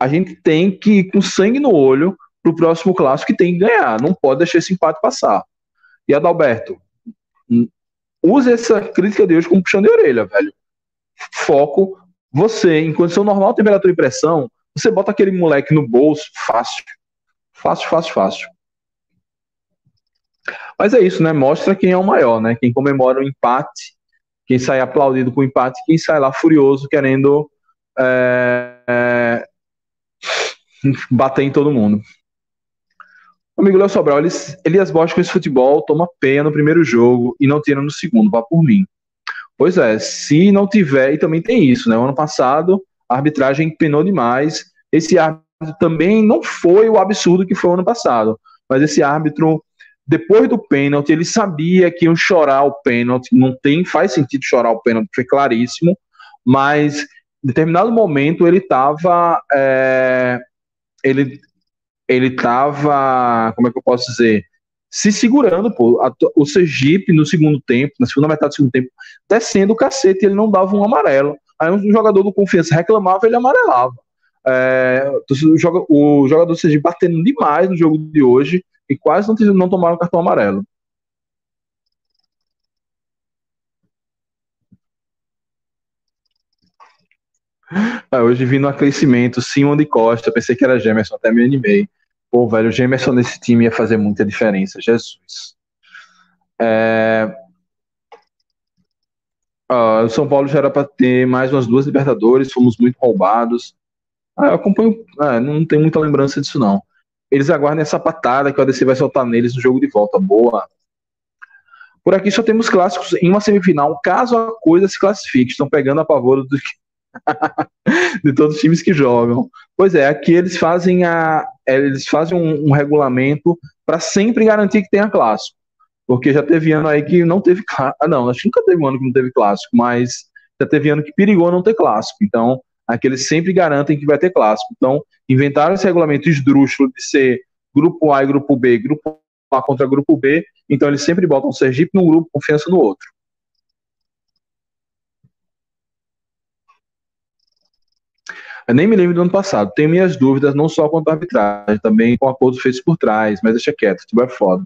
a gente tem que ir com sangue no olho pro próximo clássico que tem que ganhar. Não pode deixar esse empate passar. E Adalberto, use essa crítica de hoje como puxão de orelha, velho foco. Você, em condição normal, temperatura e pressão, você bota aquele moleque no bolso, fácil. Fácil, fácil, fácil. Mas é isso, né? Mostra quem é o maior, né? Quem comemora o empate, quem sai aplaudido com o empate, quem sai lá furioso querendo é, é, bater em todo mundo. Amigo Léo Sobral, Elias Bosch com esse futebol toma penha no primeiro jogo e não tira no segundo, vá por mim. Pois é, se não tiver, e também tem isso, né? O ano passado a arbitragem penou demais. Esse árbitro também não foi o absurdo que foi o ano passado, mas esse árbitro, depois do pênalti, ele sabia que iam chorar o pênalti. Não tem, faz sentido chorar o pênalti, foi claríssimo, mas em determinado momento ele estava. É, ele ele estava, como é que eu posso dizer? Se segurando, pô. O Sergipe, no segundo tempo, na segunda metade do segundo tempo, descendo o cacete, ele não dava um amarelo. Aí um jogador do Confiança reclamava, ele amarelava. É, o, jogador do Sergipe batendo demais no jogo de hoje e quase não, não tomaram cartão amarelo. Ah, hoje vi no aquecimento, Simon de Costa, pensei que era Gemerson, até me animei. Pô, velho, o Gemerson nesse time ia fazer muita diferença. Jesus. É... Ah, o São Paulo já era para ter mais umas duas Libertadores, fomos muito roubados. Ah, eu acompanho, ah, não tem muita lembrança disso não. Eles aguardem essa patada que o ADC vai soltar neles no jogo de volta. Boa. Por aqui só temos clássicos em uma semifinal, caso a coisa se classifique. Estão pegando a pavor do (laughs) de todos os times que jogam. Pois é, aqui eles fazem a eles fazem um, um regulamento para sempre garantir que tenha clássico. Porque já teve ano aí que não teve clássico. Ah, não, acho que nunca teve um ano que não teve clássico, mas já teve ano que perigou não ter clássico. Então, aqui eles sempre garantem que vai ter clássico. Então, inventaram esse regulamento esdrúxulo de ser grupo A e grupo B, grupo A contra grupo B. Então, eles sempre botam o Sergipe num grupo, confiança no outro. Eu nem me lembro do ano passado. Tenho minhas dúvidas, não só quanto à arbitragem, também com acordos feitos por trás, mas deixa quieto, futebol é foda.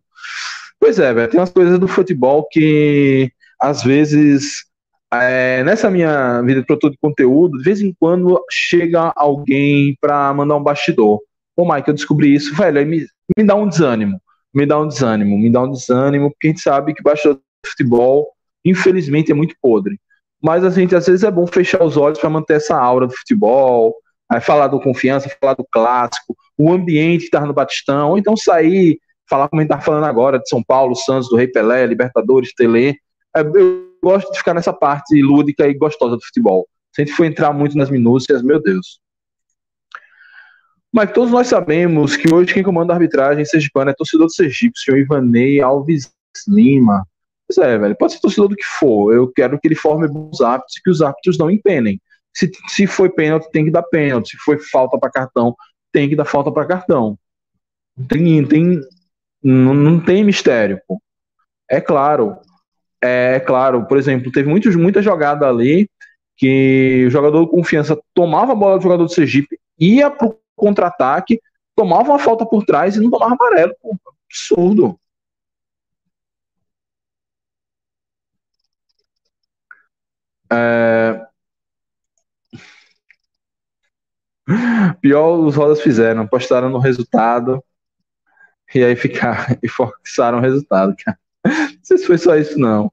Pois é, velho, tem umas coisas do futebol que, às vezes, é, nessa minha vida de produtor de conteúdo, de vez em quando chega alguém pra mandar um bastidor. Ô, Mike, eu descobri isso, velho, me, me dá um desânimo. Me dá um desânimo, me dá um desânimo, porque a gente sabe que bastidor de futebol, infelizmente, é muito podre mas a gente às vezes é bom fechar os olhos para manter essa aura do futebol, aí falar do confiança, falar do clássico, o ambiente estar no Batistão, ou então sair, falar como a gente está falando agora, de São Paulo, Santos, do Rei Pelé, Libertadores, Tele. É, eu gosto de ficar nessa parte lúdica e gostosa do futebol. Se a gente for entrar muito nas minúcias, meu Deus. Mas todos nós sabemos que hoje quem comanda a arbitragem em Sergipano é torcedor do Sergipe, o senhor Ivanei Alves Lima. Pois é, velho, pode ser torcedor do que for. Eu quero que ele forme bons hábitos e que os árbitros não empenem. Se, se foi pênalti, tem que dar pênalti. Se foi falta para cartão, tem que dar falta para cartão. Tem, tem, não, não tem mistério. Pô. É claro, é claro. Por exemplo, teve muitos, muita jogada ali que o jogador de confiança tomava a bola do jogador do Sergipe, ia pro contra-ataque, tomava uma falta por trás e não tomava amarelo. Pô. Absurdo. É... Pior os rodas fizeram, postaram no resultado e aí ficaram (laughs) e forçaram o resultado, cara. Não sei se foi só isso, não.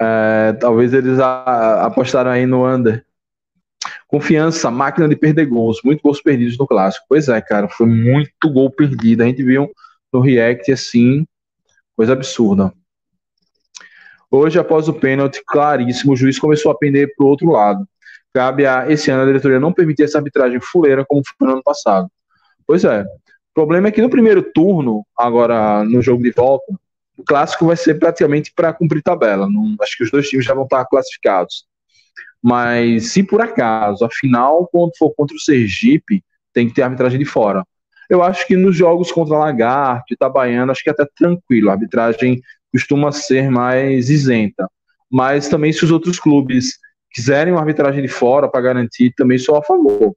É, talvez eles a, apostaram aí no under. Confiança, máquina de perder gols, muito gols perdidos no clássico. Pois é, cara, foi muito gol perdido. A gente viu no React assim, coisa absurda. Hoje, após o pênalti claríssimo, o juiz começou a pender para o outro lado. Cabe a esse ano a diretoria não permitir essa arbitragem fuleira como foi no ano passado. Pois é. O problema é que no primeiro turno, agora no jogo de volta, o clássico vai ser praticamente para cumprir tabela. Não, acho que os dois times já vão estar classificados. Mas se por acaso a final, quando for contra o Sergipe, tem que ter arbitragem de fora. Eu acho que nos jogos contra Lagarto, Itabaiana, acho que é até tranquilo. A arbitragem costuma ser mais isenta. Mas também, se os outros clubes quiserem uma arbitragem de fora para garantir, também sou a favor.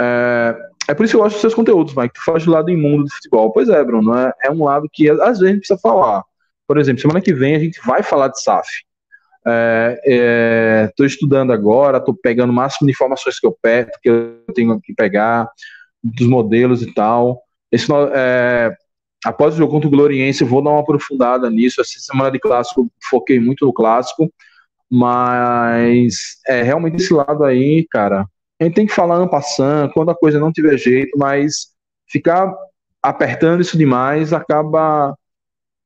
É, é por isso que eu gosto dos seus conteúdos, Mike. Tu faz do lado imundo do futebol. Pois é, Bruno. É, é um lado que às vezes a gente precisa falar. Por exemplo, semana que vem a gente vai falar de SAF. Estou é, é, estudando agora, estou pegando o máximo de informações que eu, pego, que eu tenho que pegar dos modelos e tal. Esse, é, após o jogo contra o Gloriense, vou dar uma aprofundada nisso. Essa semana de clássico, foquei muito no clássico, mas é realmente esse lado aí, cara. A gente tem que falar ano passando, quando a coisa não tiver jeito, mas ficar apertando isso demais acaba,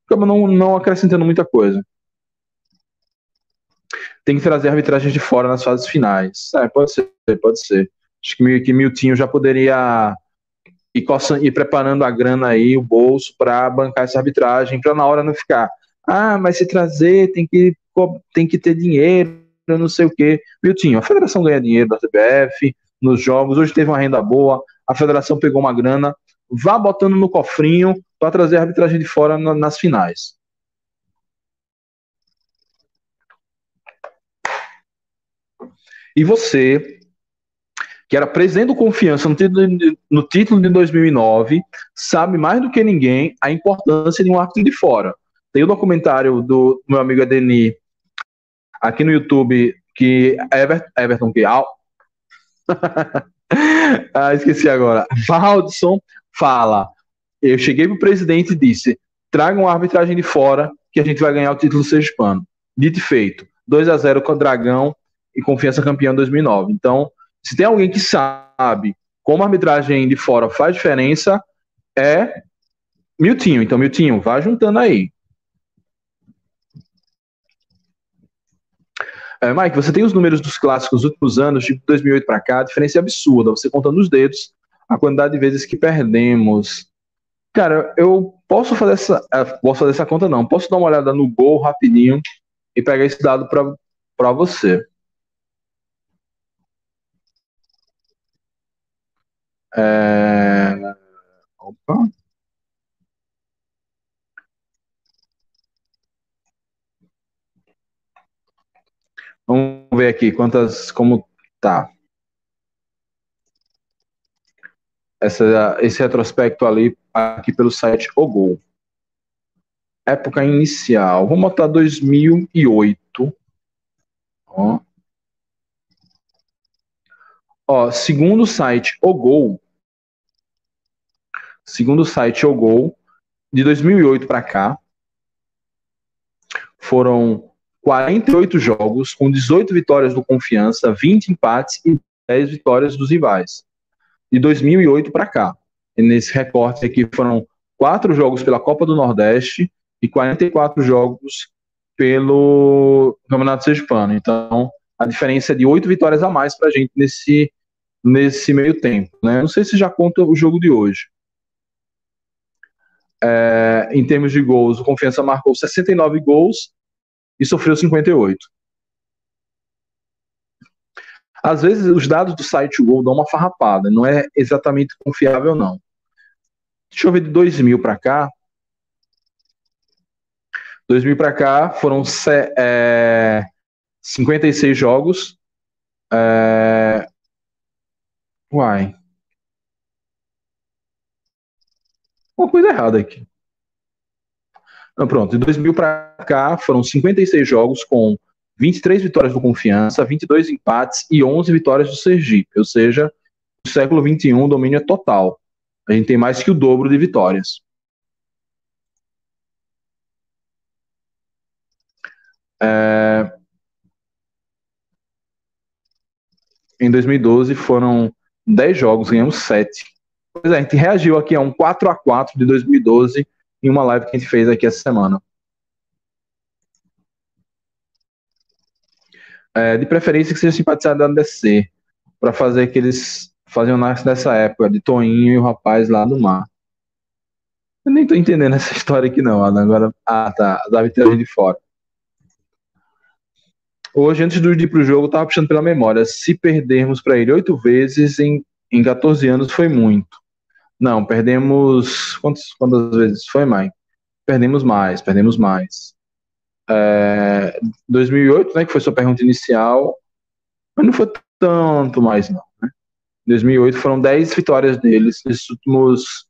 acaba não, não acrescentando muita coisa. Tem que trazer arbitragens de fora nas fases finais. É, pode ser, pode ser. Acho que, que Miltinho já poderia ir, coçando, ir preparando a grana aí, o bolso, para bancar essa arbitragem, para na hora não ficar, ah, mas se trazer tem que, tem que ter dinheiro, não sei o quê. Miltinho, a federação ganha dinheiro da CBF, nos jogos, hoje teve uma renda boa, a federação pegou uma grana, vá botando no cofrinho para trazer a arbitragem de fora na, nas finais. E você que era presidente do Confiança no título, de, no título de 2009, sabe mais do que ninguém a importância de um árbitro de fora. Tem o um documentário do meu amigo Adeni aqui no YouTube, que Everton, Everton que (laughs) ah, esqueci agora. Valdson fala: Eu cheguei pro presidente e disse: traga uma arbitragem de fora que a gente vai ganhar o título sergipano. Dito e feito. 2 a 0 com o Dragão e Confiança campeão 2009. Então, se tem alguém que sabe como a arbitragem de fora faz diferença, é Miltinho. Então, Miltinho, vá juntando aí. É, Mike, você tem os números dos clássicos dos últimos anos, de 2008 para cá, a diferença é absurda. Você contando os dedos, a quantidade de vezes que perdemos. Cara, eu posso fazer essa, é, posso fazer essa conta não. Posso dar uma olhada no gol rapidinho e pegar esse dado para você. É... Opa. ver aqui quantas. Como tá. Essa, esse retrospecto ali, aqui pelo site O Gol. Época inicial. Vamos botar 2008. Ó. Ó, segundo o site O Gol, segundo o site O Gol, de 2008 para cá, foram 48 jogos, com 18 vitórias do Confiança, 20 empates e 10 vitórias dos rivais. De 2008 para cá. E nesse recorte aqui foram 4 jogos pela Copa do Nordeste e 44 jogos pelo Campeonato Sergipano. Então, a diferença é de 8 vitórias a mais para a gente nesse, nesse meio tempo. Né? Não sei se já conta o jogo de hoje. É, em termos de gols, o Confiança marcou 69 gols e sofreu 58. Às vezes os dados do site Gol dão uma farrapada, não é exatamente confiável não. Deixa eu ver de 2000 para cá. 2000 para cá foram é, 56 jogos. É... Uai. Uma coisa errada aqui. Não, pronto, de 2000 para cá foram 56 jogos com 23 vitórias do Confiança, 22 empates e 11 vitórias do Sergipe, ou seja, no século 21 o domínio é total. A gente tem mais que o dobro de vitórias. É... Em 2012 foram 10 jogos, ganhamos 7. Pois é, a gente reagiu aqui a um 4 a 4 de 2012 em uma live que a gente fez aqui essa semana. É, de preferência que seja simpatizado da DC, para fazer aqueles faziam nessa época, de Toinho e o rapaz lá do mar. Eu nem tô entendendo essa (laughs) história aqui não, Adam. Agora, ah, tá, Davi tem de fora. Hoje, antes de ir pro jogo, eu tava puxando pela memória. Se perdermos para ele oito vezes em, em 14 anos, foi muito. Não, perdemos. Quantas, quantas vezes foi, Mike? Perdemos mais, perdemos mais. É, 2008, né, que foi sua pergunta inicial, mas não foi tanto mais, não. Né? 2008 foram 10 vitórias deles nesses últimos.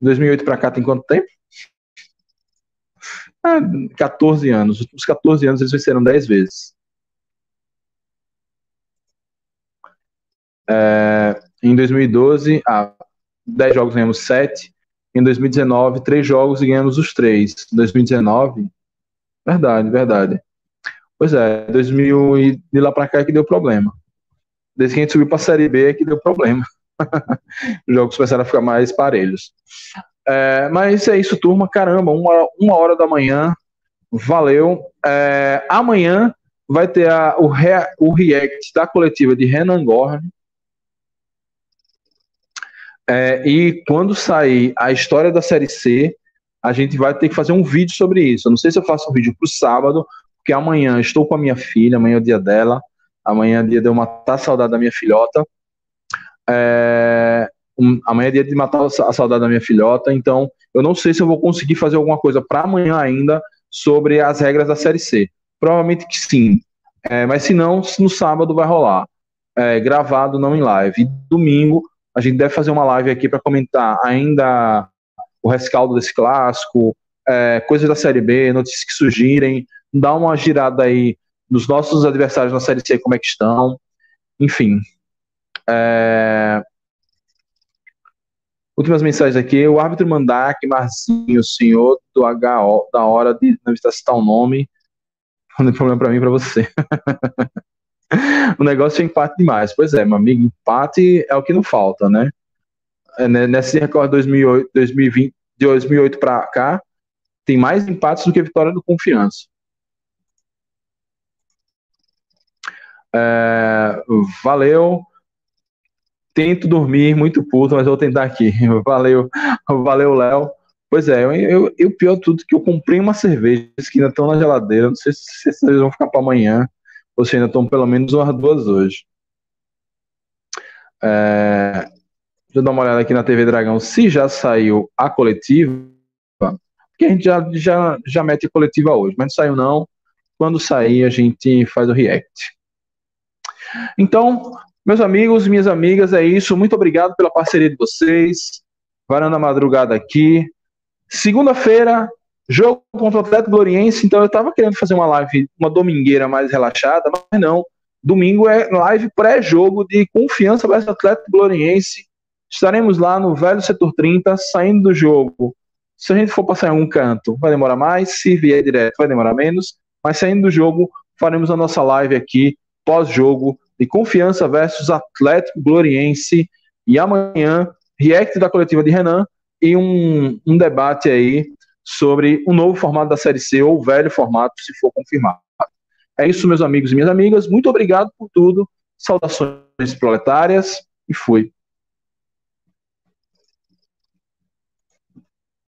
2008 para cá tem quanto tempo? Ah, 14 anos. Nos últimos 14 anos eles venceram 10 vezes. É, em 2012, ah, 10 jogos ganhamos 7. Em 2019, 3 jogos e ganhamos os 3. Em 2019, verdade, verdade. Pois é, 2000 e de lá pra cá é que deu problema. Desde que a gente subiu pra Série B é que deu problema. (laughs) Os jogos começaram a ficar mais parelhos. É, mas é isso, turma. Caramba, uma, uma hora da manhã. Valeu. É, amanhã vai ter a, o, rea, o react da coletiva de Renan Gorn é, e quando sair a história da Série C, a gente vai ter que fazer um vídeo sobre isso. Eu não sei se eu faço um vídeo para o sábado, porque amanhã estou com a minha filha, amanhã é o dia dela, amanhã é dia de eu matar a saudade da minha filhota. É, um, amanhã é dia de matar a saudade da minha filhota, então eu não sei se eu vou conseguir fazer alguma coisa para amanhã ainda sobre as regras da Série C. Provavelmente que sim, é, mas se não, no sábado vai rolar. É, gravado, não em live. E domingo a gente deve fazer uma live aqui para comentar ainda o rescaldo desse clássico, é, coisas da Série B, notícias que surgirem, dar uma girada aí nos nossos adversários na Série C, como é que estão, enfim. É... Últimas mensagens aqui. O árbitro Mandak, Marcinho, senhor do HO, da hora de não está citar o nome. (laughs) Não tem problema para mim para você. (laughs) (laughs) o negócio é empate demais. Pois é, meu amigo, empate é o que não falta, né? É, né, nesse recorde 2008, 2020, de 2008 para cá, tem mais empates do que vitória do Confiança. É, valeu. Tento dormir muito puto, mas vou tentar aqui. (laughs) Valeu, valeu, Léo. Pois é, eu, eu, eu pior tudo que eu comprei uma cerveja que ainda estão na geladeira. Não sei se, se vocês vão ficar para amanhã ou se ainda estão pelo menos umas duas hoje. É, deixa eu dar uma olhada aqui na TV Dragão se já saiu a coletiva, porque a gente já, já, já mete coletiva hoje, mas não saiu não. Quando sair, a gente faz o react. Então, meus amigos, minhas amigas, é isso. Muito obrigado pela parceria de vocês. Varanda madrugada aqui. Segunda-feira, jogo contra o Atlético Gloriense. Então, eu estava querendo fazer uma live, uma domingueira mais relaxada, mas não. Domingo é live pré-jogo de confiança versus Atlético Gloriense. Estaremos lá no velho setor 30, saindo do jogo. Se a gente for passar em algum canto, vai demorar mais. Se vier direto, vai demorar menos. Mas saindo do jogo, faremos a nossa live aqui, pós-jogo, de confiança versus Atlético Gloriense. E amanhã, react da coletiva de Renan e um, um debate aí sobre o novo formato da Série C ou o velho formato, se for confirmado. É isso, meus amigos e minhas amigas. Muito obrigado por tudo. Saudações proletárias e fui.